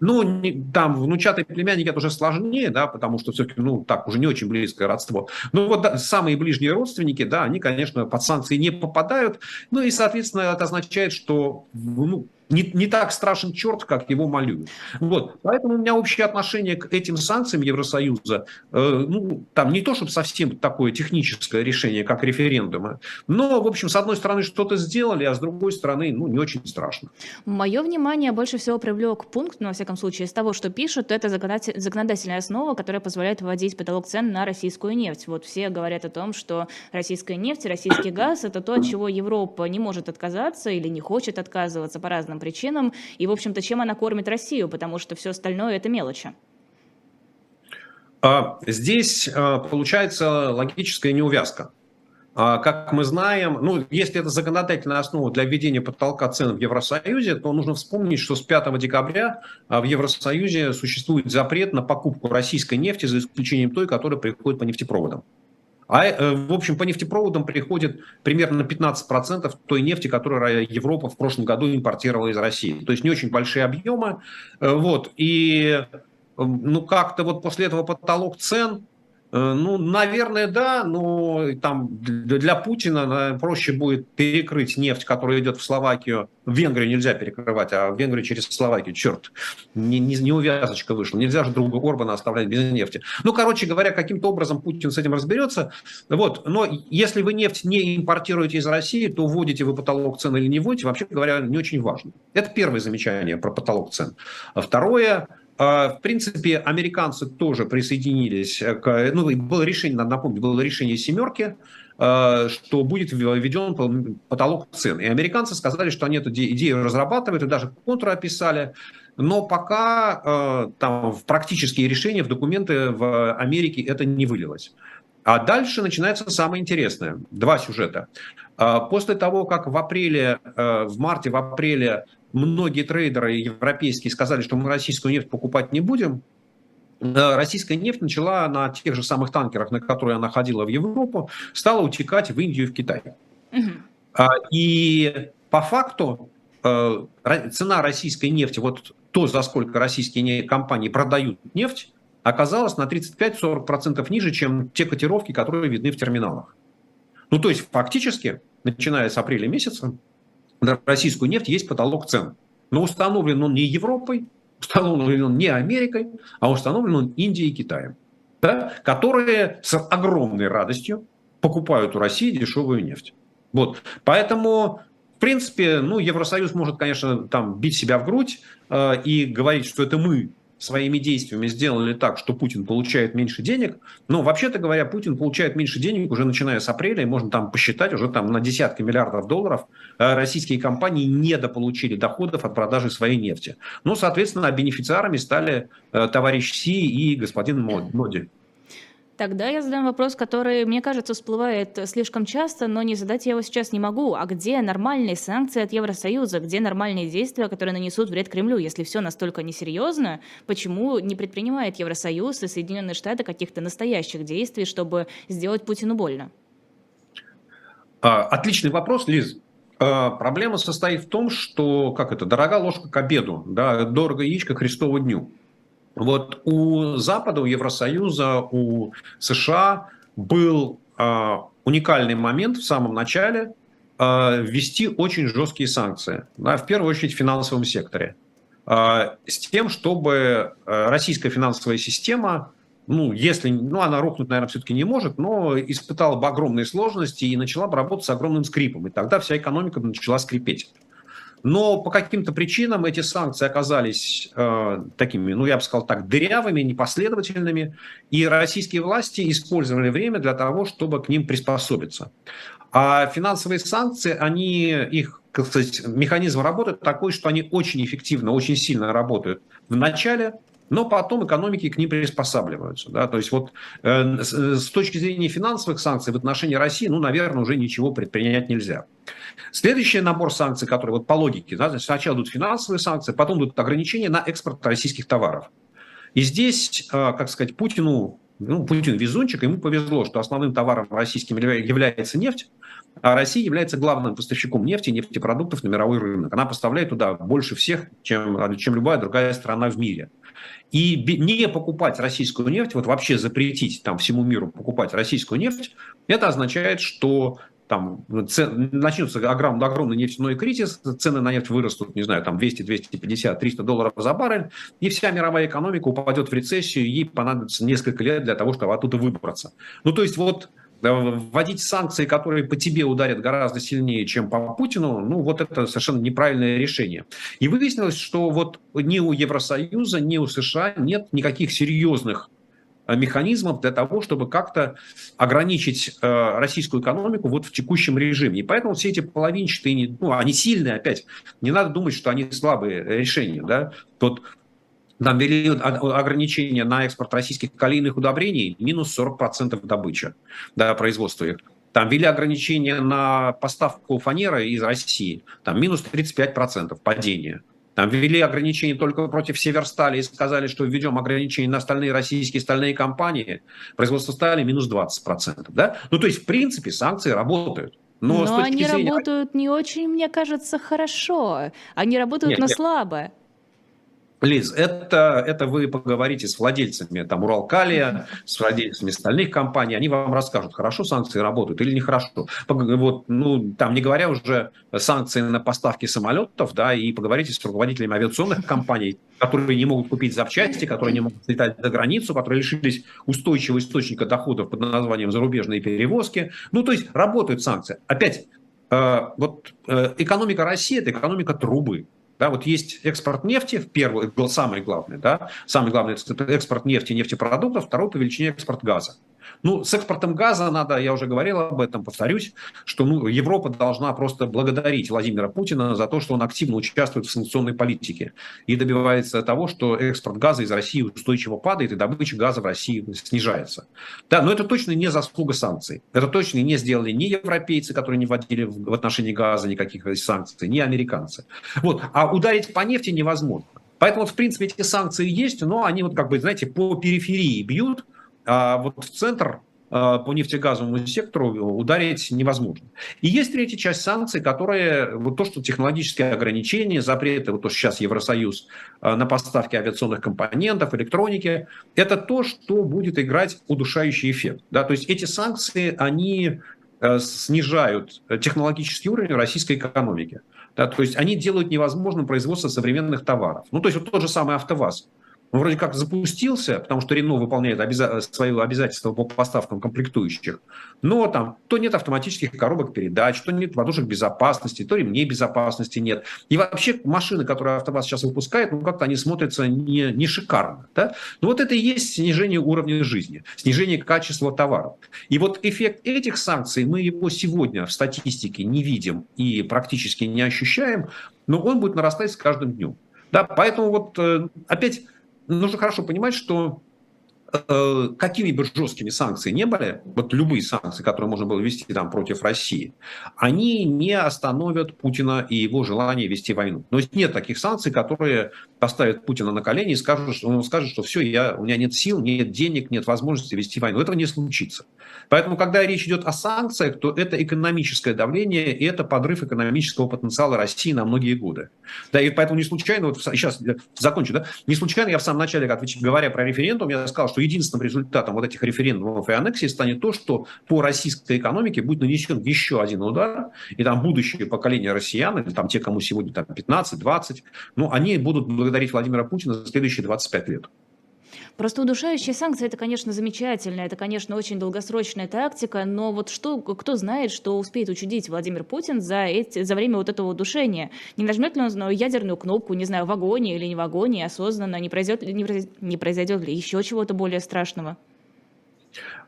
Ну, не, там внучатые племянники это уже сложнее, да, потому что все-таки, ну, так, уже не очень близкое родство. Но вот да, самые ближние родственники, да, они, конечно, под санкции не попадают. Ну и, соответственно, это означает, что ну, не, не так страшен черт, как его малюют. Вот. Поэтому у меня общее отношение к этим санкциям Евросоюза, э, ну, там не то, чтобы совсем такое техническое решение, как референдумы, но, в общем, с одной стороны что-то сделали, а с другой стороны, ну, не очень страшно. Мое внимание больше всего привлек пункт, ну, во всяком случае, из того, что пишут, это законодательная основа, которая позволяет вводить потолок цен на российскую нефть. Вот все говорят о том, что российская нефть, российский газ – это то, от чего Европа не может отказаться или не хочет отказываться по разным причинам, и, в общем-то, чем она кормит Россию, потому что все остальное – это мелочи. А, здесь а, получается логическая неувязка. А, как мы знаем, ну, если это законодательная основа для введения потолка цен в Евросоюзе, то нужно вспомнить, что с 5 декабря в Евросоюзе существует запрет на покупку российской нефти, за исключением той, которая приходит по нефтепроводам. А, э, в общем, по нефтепроводам приходит примерно 15% той нефти, которую Европа в прошлом году импортировала из России. То есть не очень большие объемы. Э, вот. И ну, как-то вот после этого потолок цен ну, наверное, да, но там для Путина проще будет перекрыть нефть, которая идет в Словакию. В Венгрию нельзя перекрывать, а в Венгрию через Словакию. Черт, не, не, не увязочка вышла. Нельзя же друга Орбана оставлять без нефти. Ну, короче говоря, каким-то образом Путин с этим разберется. Вот. Но если вы нефть не импортируете из России, то вводите вы потолок цен или не вводите, вообще говоря, не очень важно. Это первое замечание про потолок цен. А второе – в принципе, американцы тоже присоединились к... Ну, было решение, надо напомнить, было решение «семерки», а, что будет введен потолок цен. И американцы сказали, что они эту идею разрабатывают и даже контур описали. Но пока а, там в практические решения, в документы в Америке это не вылилось. А дальше начинается самое интересное. Два сюжета. После того, как в апреле, в марте, в апреле многие трейдеры европейские сказали, что мы российскую нефть покупать не будем, э, российская нефть начала на тех же самых танкерах, на которые она ходила в Европу, стала утекать в Индию и в Китай. Угу. И по факту э, цена российской нефти, вот то, за сколько российские компании продают нефть, оказалась на 35-40% ниже, чем те котировки, которые видны в терминалах. Ну, то есть, фактически, начиная с апреля месяца, на российскую нефть есть потолок цен. Но установлен он не Европой, установлен он не Америкой, а установлен он Индией и Китаем, да, которые с огромной радостью покупают у России дешевую нефть. Вот. Поэтому, в принципе, ну, Евросоюз может, конечно, там бить себя в грудь э, и говорить, что это мы своими действиями сделали так, что Путин получает меньше денег, но вообще-то говоря, Путин получает меньше денег уже начиная с апреля, и можно там посчитать уже там на десятки миллиардов долларов э, российские компании недополучили доходов от продажи своей нефти. Ну, соответственно, бенефициарами стали э, товарищ Си и господин Моди. Тогда я задам вопрос, который, мне кажется, всплывает слишком часто, но не задать я его сейчас не могу. А где нормальные санкции от Евросоюза? Где нормальные действия, которые нанесут вред Кремлю? Если все настолько несерьезно, почему не предпринимает Евросоюз и Соединенные Штаты каких-то настоящих действий, чтобы сделать Путину больно? А, отличный вопрос, Лиз. А, проблема состоит в том, что, как это, дорога ложка к обеду, да, дорого яичко Христову дню. Вот у Запада, у Евросоюза, у США был э, уникальный момент в самом начале э, ввести очень жесткие санкции, да, в первую очередь в финансовом секторе, э, с тем, чтобы российская финансовая система, ну, если, ну, она рухнуть, наверное, все-таки не может, но испытала бы огромные сложности и начала бы работать с огромным скрипом, и тогда вся экономика начала скрипеть. Но по каким-то причинам эти санкции оказались э, такими, ну я бы сказал так, дырявыми, непоследовательными, и российские власти использовали время для того, чтобы к ним приспособиться. А финансовые санкции, они, их как сказать, механизм работы такой, что они очень эффективно, очень сильно работают в начале, но потом экономики к ним приспосабливаются. Да? То есть вот э, с, с точки зрения финансовых санкций в отношении России, ну, наверное, уже ничего предпринять нельзя. Следующий набор санкций, который вот по логике, да, сначала идут финансовые санкции, потом идут ограничения на экспорт российских товаров. И здесь, э, как сказать, Путину ну, Путин везунчик, ему повезло, что основным товаром российским является нефть, а Россия является главным поставщиком нефти и нефтепродуктов на мировой рынок. Она поставляет туда больше всех, чем, чем любая другая страна в мире. И не покупать российскую нефть, вот вообще запретить там всему миру покупать российскую нефть, это означает, что там начнется огромный, огромный нефтяной кризис, цены на нефть вырастут, не знаю, там 200, 250, 300 долларов за баррель, и вся мировая экономика упадет в рецессию, ей понадобится несколько лет для того, чтобы оттуда выбраться. Ну, то есть вот вводить санкции, которые по тебе ударят гораздо сильнее, чем по Путину, ну вот это совершенно неправильное решение. И выяснилось, что вот ни у Евросоюза, ни у США нет никаких серьезных э, механизмов для того, чтобы как-то ограничить э, российскую экономику вот в текущем режиме. И поэтому все эти половинчатые, ну, они сильные опять. Не надо думать, что они слабые решения. Да? Тот нам ввели ограничения на экспорт российских калийных удобрений, минус 40% добычи, да, производства их. Там ввели ограничения на поставку фанеры из России, там минус 35% падения. Там ввели ограничения только против Северстали и сказали, что введем ограничения на остальные российские стальные компании. Производство стали минус 20%. Да? Ну, то есть, в принципе, санкции работают. Но, но они зрения... работают не очень, мне кажется, хорошо. Они работают, нет, но нет. слабо. Лиз, это, это вы поговорите с владельцами там, Уралкалия, с владельцами остальных компаний, они вам расскажут, хорошо санкции работают или нехорошо. Вот, ну, там, не говоря уже санкции на поставки самолетов, да, и поговорите с руководителями авиационных компаний, которые не могут купить запчасти, которые не могут летать за границу, которые лишились устойчивого источника доходов под названием зарубежные перевозки. Ну, то есть работают санкции. Опять, э, вот э, экономика России – это экономика трубы. Да, вот есть экспорт нефти, в первый, самый главный, да, самый главный экспорт нефти нефтепродуктов, второй по величине экспорт газа. Ну, с экспортом газа надо, я уже говорил об этом, повторюсь, что ну, Европа должна просто благодарить Владимира Путина за то, что он активно участвует в санкционной политике и добивается того, что экспорт газа из России устойчиво падает и добыча газа в России снижается. Да, но это точно не заслуга санкций. Это точно не сделали ни европейцы, которые не вводили в отношении газа никаких санкций, ни американцы. Вот. А ударить по нефти невозможно. Поэтому, в принципе, эти санкции есть, но они вот как бы, знаете, по периферии бьют, а вот в центр а, по нефтегазовому сектору ударить невозможно. И есть третья часть санкций, которые, вот то, что технологические ограничения, запреты, вот то, что сейчас Евросоюз а, на поставки авиационных компонентов, электроники, это то, что будет играть удушающий эффект. Да? То есть эти санкции, они а, снижают технологический уровень российской экономики. Да? То есть они делают невозможным производство современных товаров. Ну, то есть вот тот же самый АвтоВАЗ он вроде как запустился, потому что Рено выполняет обяза- свои обязательства по поставкам комплектующих, но там то нет автоматических коробок передач, то нет подушек безопасности, то ремней безопасности нет. И вообще машины, которые АвтоВАЗ сейчас выпускает, ну как-то они смотрятся не, не шикарно. Да? Но вот это и есть снижение уровня жизни, снижение качества товаров. И вот эффект этих санкций, мы его сегодня в статистике не видим и практически не ощущаем, но он будет нарастать с каждым днем. Да, поэтому вот э, опять нужно хорошо понимать, что э, какими бы жесткими санкции не были, вот любые санкции, которые можно было вести там против России, они не остановят Путина и его желание вести войну. Но нет таких санкций, которые поставят Путина на колени и скажут, что он скажет, что все, я, у меня нет сил, нет денег, нет возможности вести войну. Этого не случится. Поэтому, когда речь идет о санкциях, то это экономическое давление и это подрыв экономического потенциала России на многие годы. Да, и поэтому не случайно, вот сейчас закончу, да, не случайно я в самом начале, говоря про референдум, я сказал, что единственным результатом вот этих референдумов и аннексий станет то, что по российской экономике будет нанесен еще один удар, и там будущее поколение россиян, или там те, кому сегодня там 15-20, ну, они будут благодарить Владимира Путина за следующие 25 лет. Просто удушающие санкции – это, конечно, замечательно, это, конечно, очень долгосрочная тактика, но вот что, кто знает, что успеет учудить Владимир Путин за, эти, за время вот этого удушения? Не нажмет ли он на ядерную кнопку, не знаю, в вагоне или не в вагоне, осознанно, не произойдет, не, не произойдет ли еще чего-то более страшного?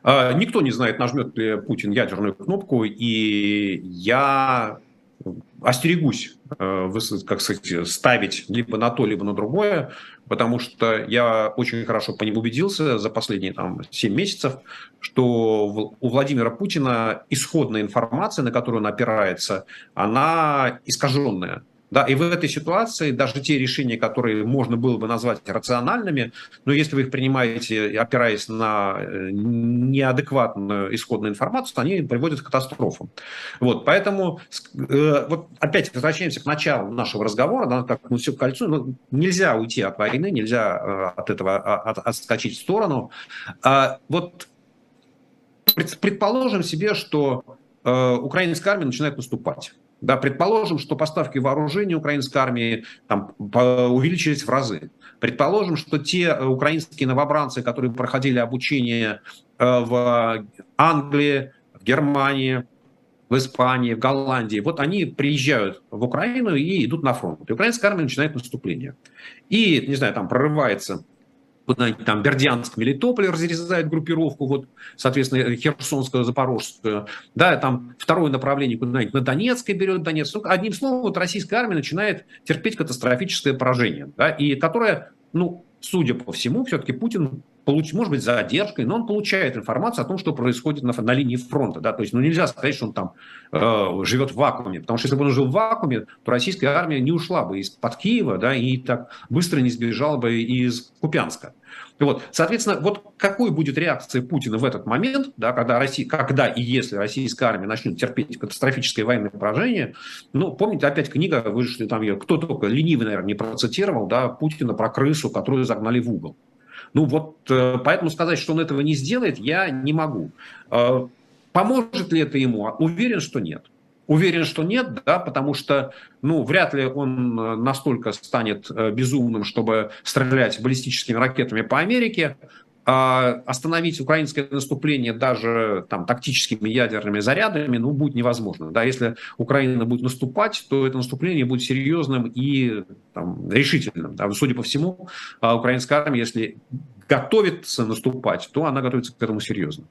А, никто не знает, нажмет ли Путин ядерную кнопку, и я остерегусь, э, как сказать, ставить либо на то, либо на другое, потому что я очень хорошо по ним убедился за последние там, 7 месяцев, что у Владимира Путина исходная информация, на которую он опирается, она искаженная. Да, и в этой ситуации даже те решения, которые можно было бы назвать рациональными, но если вы их принимаете, опираясь на э, неадекватную исходную информацию, они приводят к катастрофам. Вот, поэтому э, вот опять возвращаемся к началу нашего разговора, да, как мы все к кольцу, ну, нельзя уйти от войны, нельзя э, от этого а, от, отскочить в сторону. А, вот предположим себе, что украинская армия начинает наступать. Да, предположим, что поставки вооружений украинской армии там, увеличились в разы. Предположим, что те э, украинские новобранцы, которые проходили обучение э, в Англии, в Германии, в Испании, в Голландии, вот они приезжают в Украину и идут на фронт. И украинская армия начинает наступление. И, не знаю, там прорывается куда-нибудь там Бердянск, Мелитополь разрезает группировку, вот, соответственно, Херсонскую, Запорожскую, да, там второе направление куда-нибудь на Донецкой берет Донецк. Ну, одним словом, вот российская армия начинает терпеть катастрофическое поражение, да, и которое, ну, судя по всему, все-таки Путин получ, может быть, за задержкой, но он получает информацию о том, что происходит на, на линии фронта. Да? То есть ну, нельзя сказать, что он там э, живет в вакууме, потому что если бы он жил в вакууме, то российская армия не ушла бы из-под Киева да, и так быстро не сбежала бы из Купянска. Вот, соответственно, вот какой будет реакция Путина в этот момент, да, когда, Россия, когда и если российская армия начнет терпеть катастрофическое военное поражение, ну, помните, опять книга, вышли там ее, кто только ленивый, наверное, не процитировал, да, Путина про крысу, которую загнали в угол. Ну вот, э, поэтому сказать, что он этого не сделает, я не могу. Э, поможет ли это ему? Уверен, что нет. Уверен, что нет, да, потому что, ну, вряд ли он э, настолько станет безумным, чтобы стрелять баллистическими ракетами по Америке. А остановить украинское наступление даже там, тактическими ядерными зарядами ну, будет невозможно. Да, если Украина будет наступать, то это наступление будет серьезным и там, решительным. Да. Судя по всему, а украинская армия, если готовится наступать, то она готовится к этому серьезно.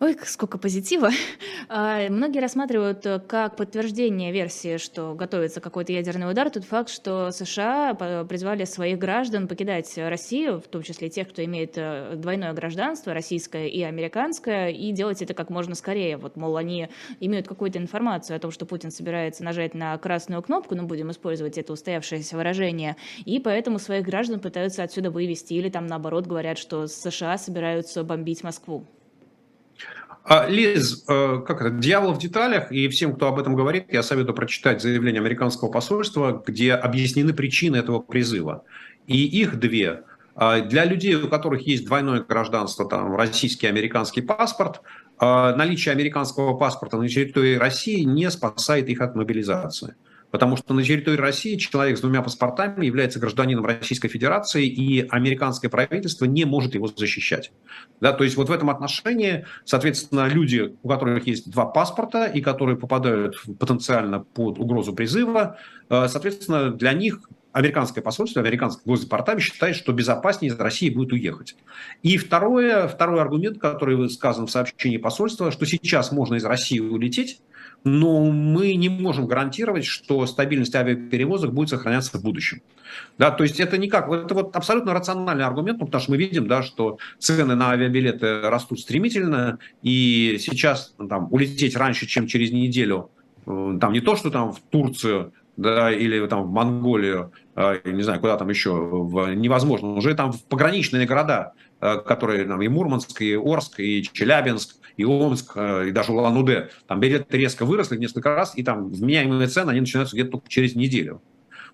Ой, сколько позитива. А, многие рассматривают э, как подтверждение версии, что готовится какой-то ядерный удар, тот факт, что США призвали своих граждан покидать Россию, в том числе тех, кто имеет э, двойное гражданство, российское и американское, и делать это как можно скорее. Вот, мол, они имеют какую-то информацию о том, что Путин собирается нажать на красную кнопку, ну, будем использовать это устоявшееся выражение, и поэтому своих граждан пытаются отсюда вывести, или там наоборот говорят, что США собираются бомбить Москву. А, Лиз, э, как это, дьявол в деталях, и всем, кто об этом говорит, я советую прочитать заявление американского посольства, где объяснены причины этого призыва. И их две. А, для людей, у которых есть двойное гражданство, там, российский и американский паспорт, а, наличие американского паспорта на территории России не спасает их от мобилизации. Потому что на территории России человек с двумя паспортами является гражданином Российской Федерации, и американское правительство не может его защищать. Да, то есть вот в этом отношении, соответственно, люди, у которых есть два паспорта и которые попадают потенциально под угрозу призыва, э, соответственно, для них американское посольство, американский госдепартамент считает, что безопаснее из России будет уехать. И второе, второй аргумент, который сказан в сообщении посольства, что сейчас можно из России улететь, но мы не можем гарантировать, что стабильность авиаперевозок будет сохраняться в будущем. Да, то есть это никак, это вот абсолютно рациональный аргумент, потому что мы видим, да, что цены на авиабилеты растут стремительно, и сейчас ну, там, улететь раньше, чем через неделю, э, там не то, что там в Турцию да, или там в Монголию, э, не знаю, куда там еще, в, невозможно. Уже там в пограничные города, э, которые там и Мурманск, и Орск, и Челябинск, и Омск, э, и даже Улан-Удэ, там билеты резко выросли несколько раз, и там вменяемые цены, они начинаются где-то только через неделю.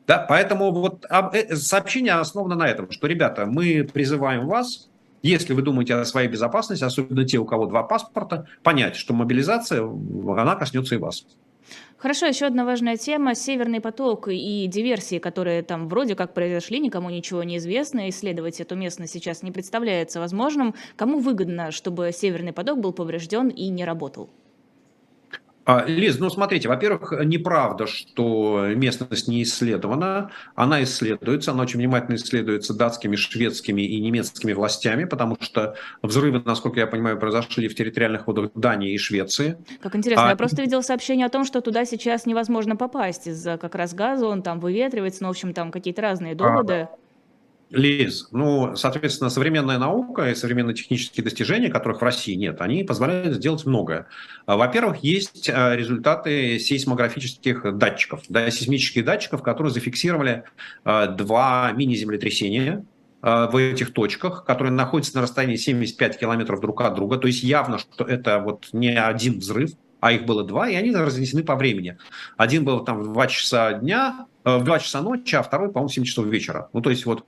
Да, поэтому вот э, сообщение основано на этом, что, ребята, мы призываем вас, если вы думаете о своей безопасности, особенно те, у кого два паспорта, понять, что мобилизация, она коснется и вас. Хорошо, еще одна важная тема – Северный поток и диверсии, которые там вроде как произошли, никому ничего не известно, исследовать эту местность сейчас не представляется возможным. Кому выгодно, чтобы Северный поток был поврежден и не работал? А, Лиз, ну смотрите, во-первых, неправда, что местность не исследована. Она исследуется, она очень внимательно исследуется датскими, шведскими и немецкими властями, потому что взрывы, насколько я понимаю, произошли в территориальных водах Дании и Швеции. Как интересно, а... я просто видел сообщение о том, что туда сейчас невозможно попасть из-за как раз газа, он там выветривается, ну, в общем, там какие-то разные доводы. А... Лиз, ну, соответственно, современная наука и современные технические достижения, которых в России нет, они позволяют сделать многое. А, во-первых, есть а, результаты сейсмографических датчиков, да, сейсмических датчиков, которые зафиксировали а, два мини-землетрясения в этих точках, которые находятся на расстоянии 75 километров друг от друга. То есть явно, что это вот не один взрыв, а их было два, и они разнесены по времени. Один был там в 2 часа дня, э, в 2 часа ночи, а второй, по-моему, в 7 часов вечера. Ну, то есть вот...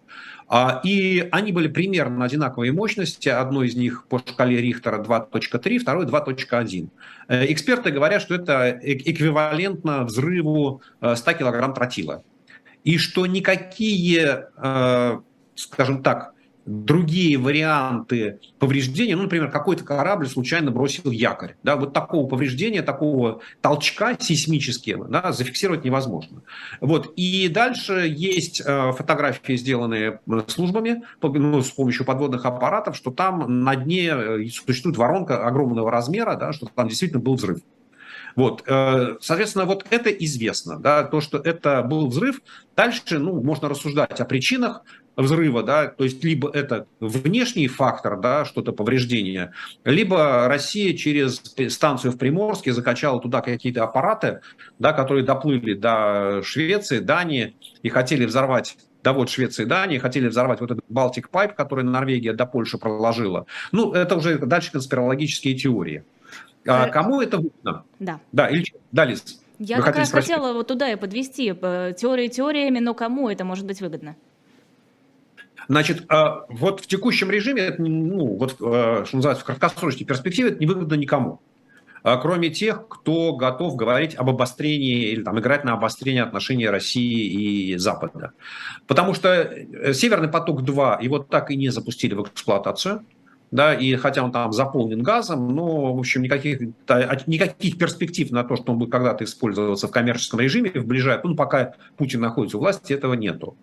А, и они были примерно одинаковой мощности. Одно из них по шкале Рихтера 2.3, второй 2.1. Э, эксперты говорят, что это эквивалентно взрыву 100 э, килограмм тротила. И что никакие, скажем так, другие варианты повреждения, ну, например, какой-то корабль случайно бросил якорь, да, вот такого повреждения, такого толчка сейсмического, да, зафиксировать невозможно. Вот, и дальше есть э, фотографии, сделанные службами, ну, с помощью подводных аппаратов, что там на дне э, существует воронка огромного размера, да, что там действительно был взрыв. Вот, э, соответственно, вот это известно, да, то, что это был взрыв. Дальше, ну, можно рассуждать о причинах взрыва, да, то есть либо это внешний фактор, да, что-то повреждение, либо Россия через станцию в Приморске закачала туда какие-то аппараты, да, которые доплыли до Швеции, Дании и хотели взорвать да вот Швеция и Дания хотели взорвать вот этот Балтик Пайп, который Норвегия до Польши проложила. Ну, это уже дальше конспирологические теории. А э, кому это выгодно? Да. Да, или да, Лиз? Я как раз спросить? хотела вот туда и подвести э, теории теориями, но кому это может быть выгодно? Значит, а, вот в текущем режиме, ну, вот, э, что называется, в краткосрочной перспективе это не выгодно никому а, кроме тех, кто готов говорить об обострении или там, играть на обострение отношений России и Запада. Потому что Северный поток-2 его так и не запустили в эксплуатацию да, и хотя он там заполнен газом, но, в общем, никаких, никаких перспектив на то, что он будет когда-то использоваться в коммерческом режиме в ближайшем, ну, пока Путин находится у власти, этого нету.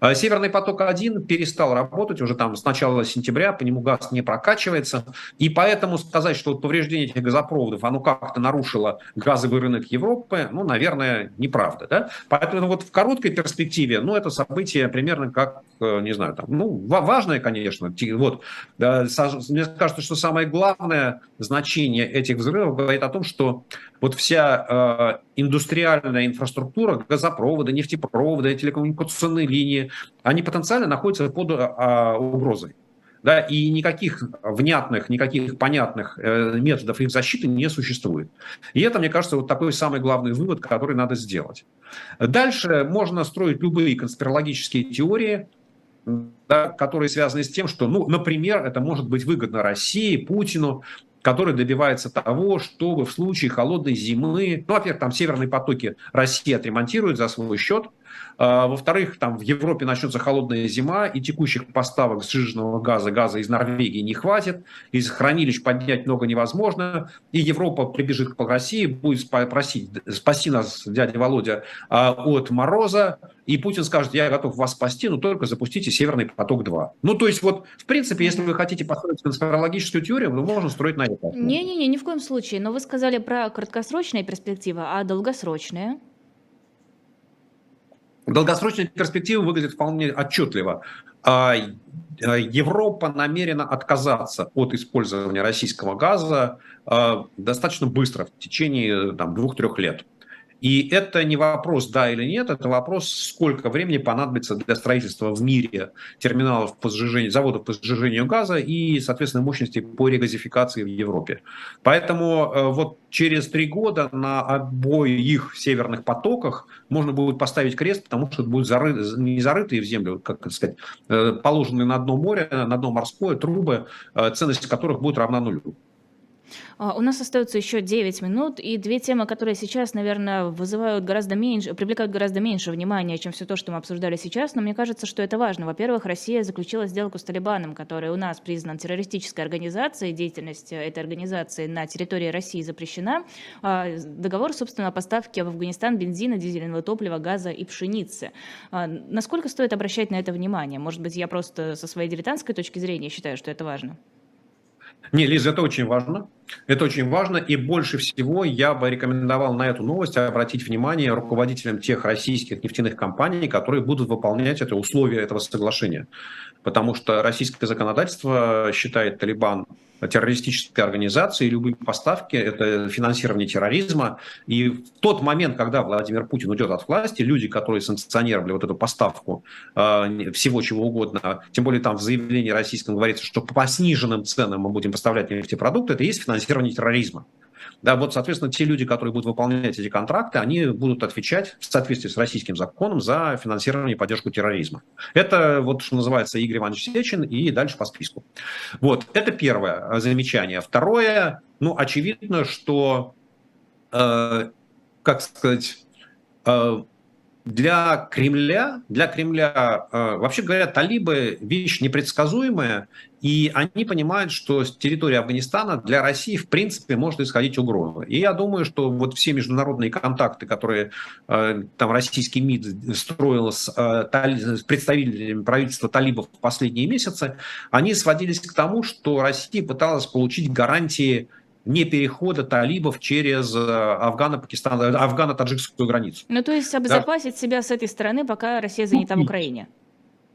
А Северный поток-1 перестал работать уже там с начала сентября, по нему газ не прокачивается, и поэтому сказать, что повреждение этих газопроводов, оно как-то нарушило газовый рынок Европы, ну, наверное, неправда, да? Поэтому вот в короткой перспективе, ну, это событие примерно как, э, не знаю, там, ну, важное, конечно, вот, мне кажется, что самое главное значение этих взрывов говорит о том, что вот вся э, индустриальная инфраструктура, газопроводы, нефтепроводы, телекоммуникационные линии, они потенциально находятся под э, угрозой. Да, и никаких внятных, никаких понятных э, методов их защиты не существует. И это, мне кажется, вот такой самый главный вывод, который надо сделать. Дальше можно строить любые конспирологические теории, да, которые связаны с тем, что, ну, например, это может быть выгодно России, Путину, который добивается того, чтобы в случае холодной зимы, ну, во-первых, там северные потоки Россия отремонтирует за свой счет, во-вторых, там в Европе начнется холодная зима, и текущих поставок сжиженного газа, газа из Норвегии не хватит, из хранилищ поднять много невозможно, и Европа прибежит к России, будет просить, спаси нас, дядя Володя, а, от мороза, и Путин скажет, я готов вас спасти, но только запустите Северный поток-2. Ну, то есть вот, в принципе, если вы хотите построить конспирологическую теорию, вы можете строить на это. Не-не-не, ни в коем случае. Но вы сказали про краткосрочные перспективы, а долгосрочные? Долгосрочные перспективы выглядят вполне отчетливо. А, а, Европа намерена отказаться от использования российского газа а, достаточно быстро, в течение двух-трех лет. И это не вопрос да или нет, это вопрос, сколько времени понадобится для строительства в мире терминалов по сжижению, заводов по сжижению газа и, соответственно, мощности по регазификации в Европе. Поэтому э, вот через три года на обоих северных потоках можно будет поставить крест, потому что это будут зары, не зарытые в землю, как сказать, э, положенные на дно море, на дно морское трубы, э, ценность которых будет равна нулю. А, у нас остается еще 9 минут, и две темы, которые сейчас, наверное, вызывают гораздо меньше, привлекают гораздо меньше внимания, чем все то, что мы обсуждали сейчас, но мне кажется, что это важно. Во-первых, Россия заключила сделку с Талибаном, который у нас признан террористической организацией, деятельность этой организации на территории России запрещена. А, договор, собственно, о поставке в Афганистан бензина, дизельного топлива, газа и пшеницы. А, насколько стоит обращать на это внимание? Может быть, я просто со своей дилетантской точки зрения считаю, что это важно? Не, Лиза, это очень важно. Это очень важно, и больше всего я бы рекомендовал на эту новость обратить внимание руководителям тех российских нефтяных компаний, которые будут выполнять это условия этого соглашения. Потому что российское законодательство считает Талибан террористической организации, любые поставки – это финансирование терроризма. И в тот момент, когда Владимир Путин уйдет от власти, люди, которые санкционировали вот эту поставку э, всего чего угодно, тем более там в заявлении российском говорится, что по сниженным ценам мы будем поставлять нефтепродукты, это и есть финансирование терроризма. Да, вот, соответственно, те люди, которые будут выполнять эти контракты, они будут отвечать в соответствии с российским законом за финансирование и поддержку терроризма. Это вот, что называется, Игорь Иванович Сечин и дальше по списку. Вот, это первое замечание. Второе, ну, очевидно, что, э, как сказать, э, для Кремля, для Кремля, э, вообще говоря, талибы вещь непредсказуемая, и они понимают, что с территории Афганистана для России, в принципе, может исходить угроза. И я думаю, что вот все международные контакты, которые э, там российский МИД строил с, э, с представителями правительства талибов в последние месяцы, они сводились к тому, что Россия пыталась получить гарантии не перехода талибов через э, Афгано-Пакистан, э, Афгано-таджикскую границу. Ну, то есть обезопасить да? себя с этой стороны, пока Россия занята Купить. в Украине.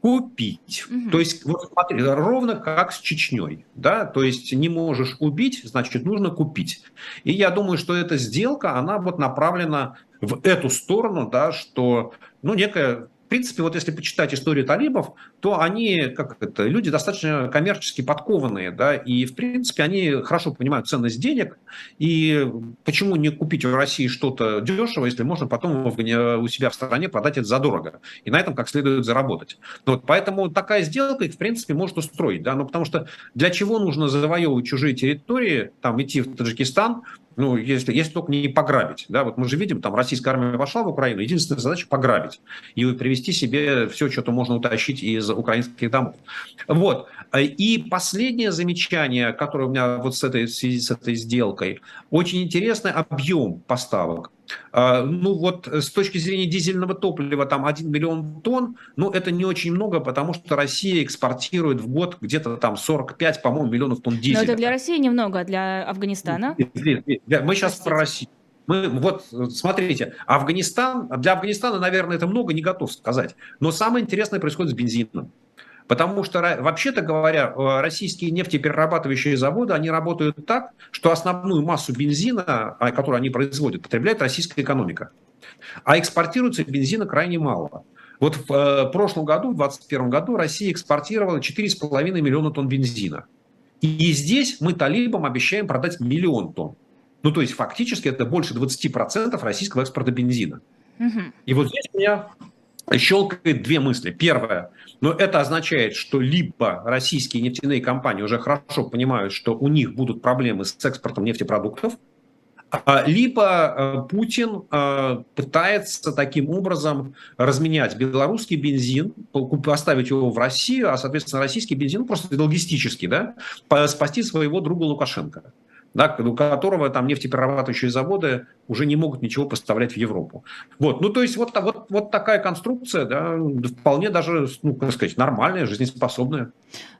Купить. Угу. То есть, вот смотри, ровно как с Чечней. Да? То есть, не можешь убить, значит, нужно купить. И я думаю, что эта сделка, она вот направлена в эту сторону, да, что ну, некая принципе, вот если почитать историю талибов, то они, как это, люди достаточно коммерчески подкованные, да, и, в принципе, они хорошо понимают ценность денег, и почему не купить в России что-то дешево, если можно потом у себя в стране продать это задорого, и на этом как следует заработать. Вот, поэтому такая сделка их, в принципе, может устроить, да, ну, потому что для чего нужно завоевывать чужие территории, там, идти в Таджикистан, ну, если, если только не пограбить. Да? Вот мы же видим, там российская армия вошла в Украину, единственная задача – пограбить и привести себе все, что-то можно утащить из украинских домов. Вот. И последнее замечание, которое у меня вот с этой, в связи с этой сделкой, очень интересный объем поставок. А, ну вот с точки зрения дизельного топлива там 1 миллион тонн, ну это не очень много, потому что Россия экспортирует в год где-то там 45, по-моему, миллионов тонн дизеля. Но это для России немного, а для Афганистана? Мы сейчас Простите. про Россию. Мы, вот, смотрите, Афганистан, для Афганистана, наверное, это много, не готов сказать. Но самое интересное происходит с бензином. Потому что, вообще-то говоря, э, российские нефтеперерабатывающие заводы, они работают так, что основную массу бензина, а, которую они производят, потребляет российская экономика. А экспортируется бензина крайне мало. Вот в э, прошлом году, в 2021 году, Россия экспортировала 4,5 миллиона тонн бензина. И здесь мы талибам обещаем продать миллион тонн. Ну, то есть фактически это больше 20% российского экспорта бензина. Угу. И вот здесь у меня щелкает две мысли. Первое, но это означает, что либо российские нефтяные компании уже хорошо понимают, что у них будут проблемы с экспортом нефтепродуктов, а, либо э, Путин э, пытается таким образом разменять белорусский бензин, поставить его в Россию, а, соответственно, российский бензин просто логистически, да, спасти своего друга Лукашенко да, у которого там нефтеперерабатывающие заводы уже не могут ничего поставлять в Европу. Вот, ну то есть вот, вот, вот такая конструкция, да, вполне даже, ну, как сказать, нормальная, жизнеспособная.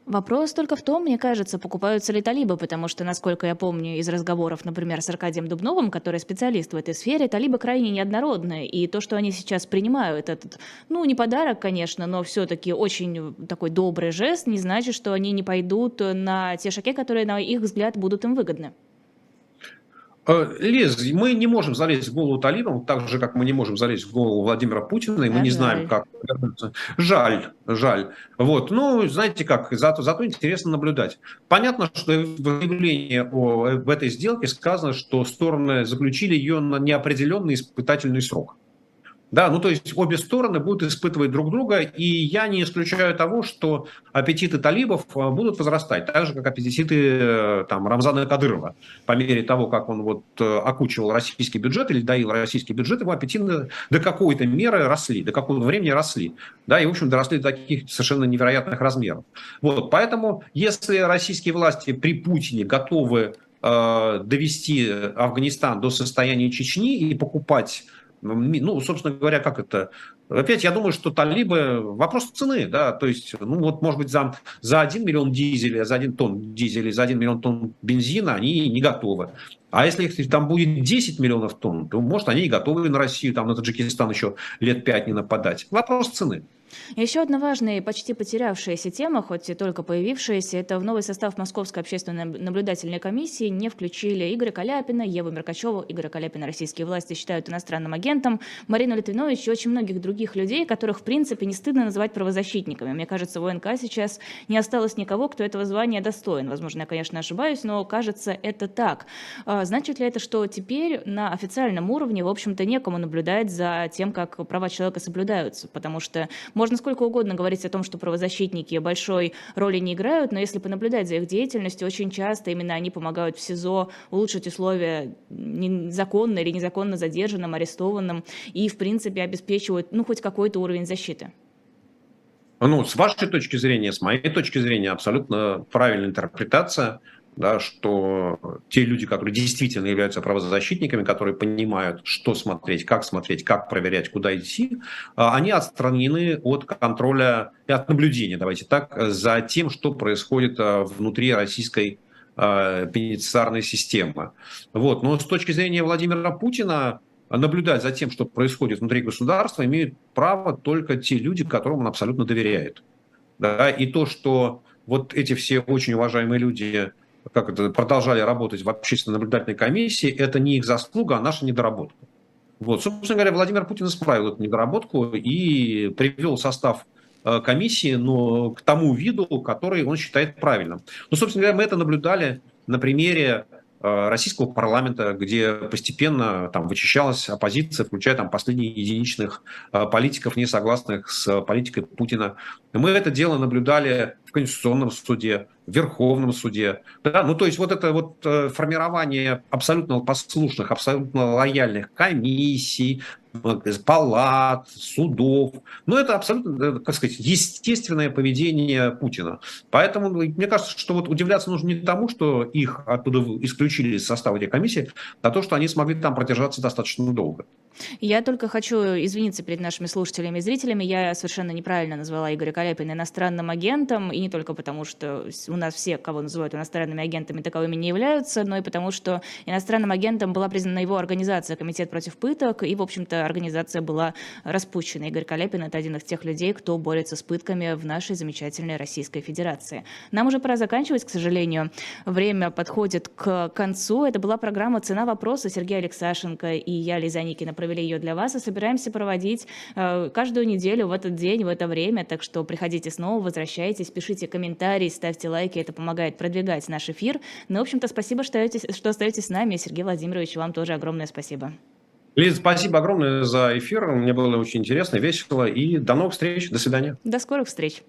Вопрос только в том, мне кажется, покупаются ли талибы, потому что, насколько я помню из разговоров, например, с Аркадием Дубновым, который специалист в этой сфере, талибы крайне неоднородные. И то, что они сейчас принимают этот, ну, не подарок, конечно, но все-таки очень такой добрый жест, не значит, что они не пойдут на те шаги, которые, на их взгляд, будут им выгодны. Э, Лиз, мы не можем залезть в голову талибам, так же, как мы не можем залезть в голову Владимира Путина, и мы а не жаль. знаем, как Жаль, жаль. Вот, ну, знаете как, зато, зато интересно наблюдать. Понятно, что в заявлении о, в этой сделке сказано, что стороны заключили ее на неопределенный испытательный срок. Да, ну то есть обе стороны будут испытывать друг друга, и я не исключаю того, что аппетиты талибов э, будут возрастать, так же, как аппетиты э, там, Рамзана Кадырова. По мере того, как он вот э, окучивал российский бюджет или доил российский бюджет, его аппетиты до какой-то меры росли, до какого-то времени росли. Да, и, в общем, доросли до таких совершенно невероятных размеров. Вот, поэтому, если российские власти при Путине готовы э, довести Афганистан до состояния Чечни и покупать ну, собственно говоря, как это? Опять, я думаю, что талибы, вопрос цены, да, то есть, ну, вот, может быть, за, за 1 миллион дизеля, за 1 тонн дизеля, за 1 миллион тонн бензина они не готовы. А если их там будет 10 миллионов тонн, то, может, они и готовы на Россию, там, на Таджикистан еще лет 5 не нападать. Вопрос цены. Еще одна важная и почти потерявшаяся тема, хоть и только появившаяся, это в новый состав Московской общественной наблюдательной комиссии не включили Игоря Каляпина, Еву Меркачеву. Игоря Каляпина российские власти считают иностранным агентом, Марину Литвинович и очень многих других людей, которых, в принципе, не стыдно называть правозащитниками. Мне кажется, в ОНК сейчас не осталось никого, кто этого звания достоин. Возможно, я, конечно, ошибаюсь, но кажется, это так. А значит ли это, что теперь на официальном уровне, в общем-то, некому наблюдать за тем, как права человека соблюдаются? Потому что можно сколько угодно говорить о том, что правозащитники большой роли не играют, но если понаблюдать за их деятельностью, очень часто именно они помогают в СИЗО улучшить условия законно или незаконно задержанным, арестованным и, в принципе, обеспечивают ну, хоть какой-то уровень защиты. Ну, с вашей точки зрения, с моей точки зрения, абсолютно правильная интерпретация да, что те люди, которые действительно являются правозащитниками, которые понимают, что смотреть, как смотреть, как проверять, куда идти, а, они отстранены от контроля и от наблюдения, давайте так, за тем, что происходит а, внутри российской а, пенитенциарной системы. Вот. Но с точки зрения Владимира Путина, наблюдать за тем, что происходит внутри государства, имеют право только те люди, которым он абсолютно доверяет. Да? И то, что вот эти все очень уважаемые люди как это, продолжали работать в общественной наблюдательной комиссии, это не их заслуга, а наша недоработка. Вот, собственно говоря, Владимир Путин исправил эту недоработку и привел состав э, комиссии но к тому виду, который он считает правильным. Ну, собственно говоря, мы это наблюдали на примере Э, российского парламента, где постепенно там вычищалась оппозиция, включая там последних единичных э, политиков, не согласных с политикой Путина. Мы это дело наблюдали Конституционном суде, в Верховном суде. Да? Ну, то есть вот это вот э, формирование абсолютно послушных, абсолютно лояльных комиссий, палат, судов. Ну, это абсолютно, как сказать, естественное поведение Путина. Поэтому мне кажется, что вот удивляться нужно не тому, что их оттуда исключили из состава этих комиссий, а то, что они смогли там продержаться достаточно долго. Я только хочу извиниться перед нашими слушателями и зрителями. Я совершенно неправильно назвала Игоря Каляпина иностранным агентом, и не только потому, что у нас все, кого называют иностранными агентами, таковыми не являются, но и потому, что иностранным агентом была признана его организация «Комитет против пыток», и, в общем-то, организация была распущена. Игорь Каляпин – это один из тех людей, кто борется с пытками в нашей замечательной Российской Федерации. Нам уже пора заканчивать, к сожалению. Время подходит к концу. Это была программа «Цена вопроса» Сергея Алексашенко и я, Лиза Никина, провели ее для вас и собираемся проводить э, каждую неделю в этот день, в это время. Так что приходите снова, возвращайтесь, пишите комментарии, ставьте лайки. Это помогает продвигать наш эфир. Ну, в общем-то, спасибо, что остаетесь, что остаетесь с нами. Сергей Владимирович, вам тоже огромное спасибо. Лиза, спасибо огромное за эфир. Мне было очень интересно, весело. И до новых встреч. До свидания. До скорых встреч.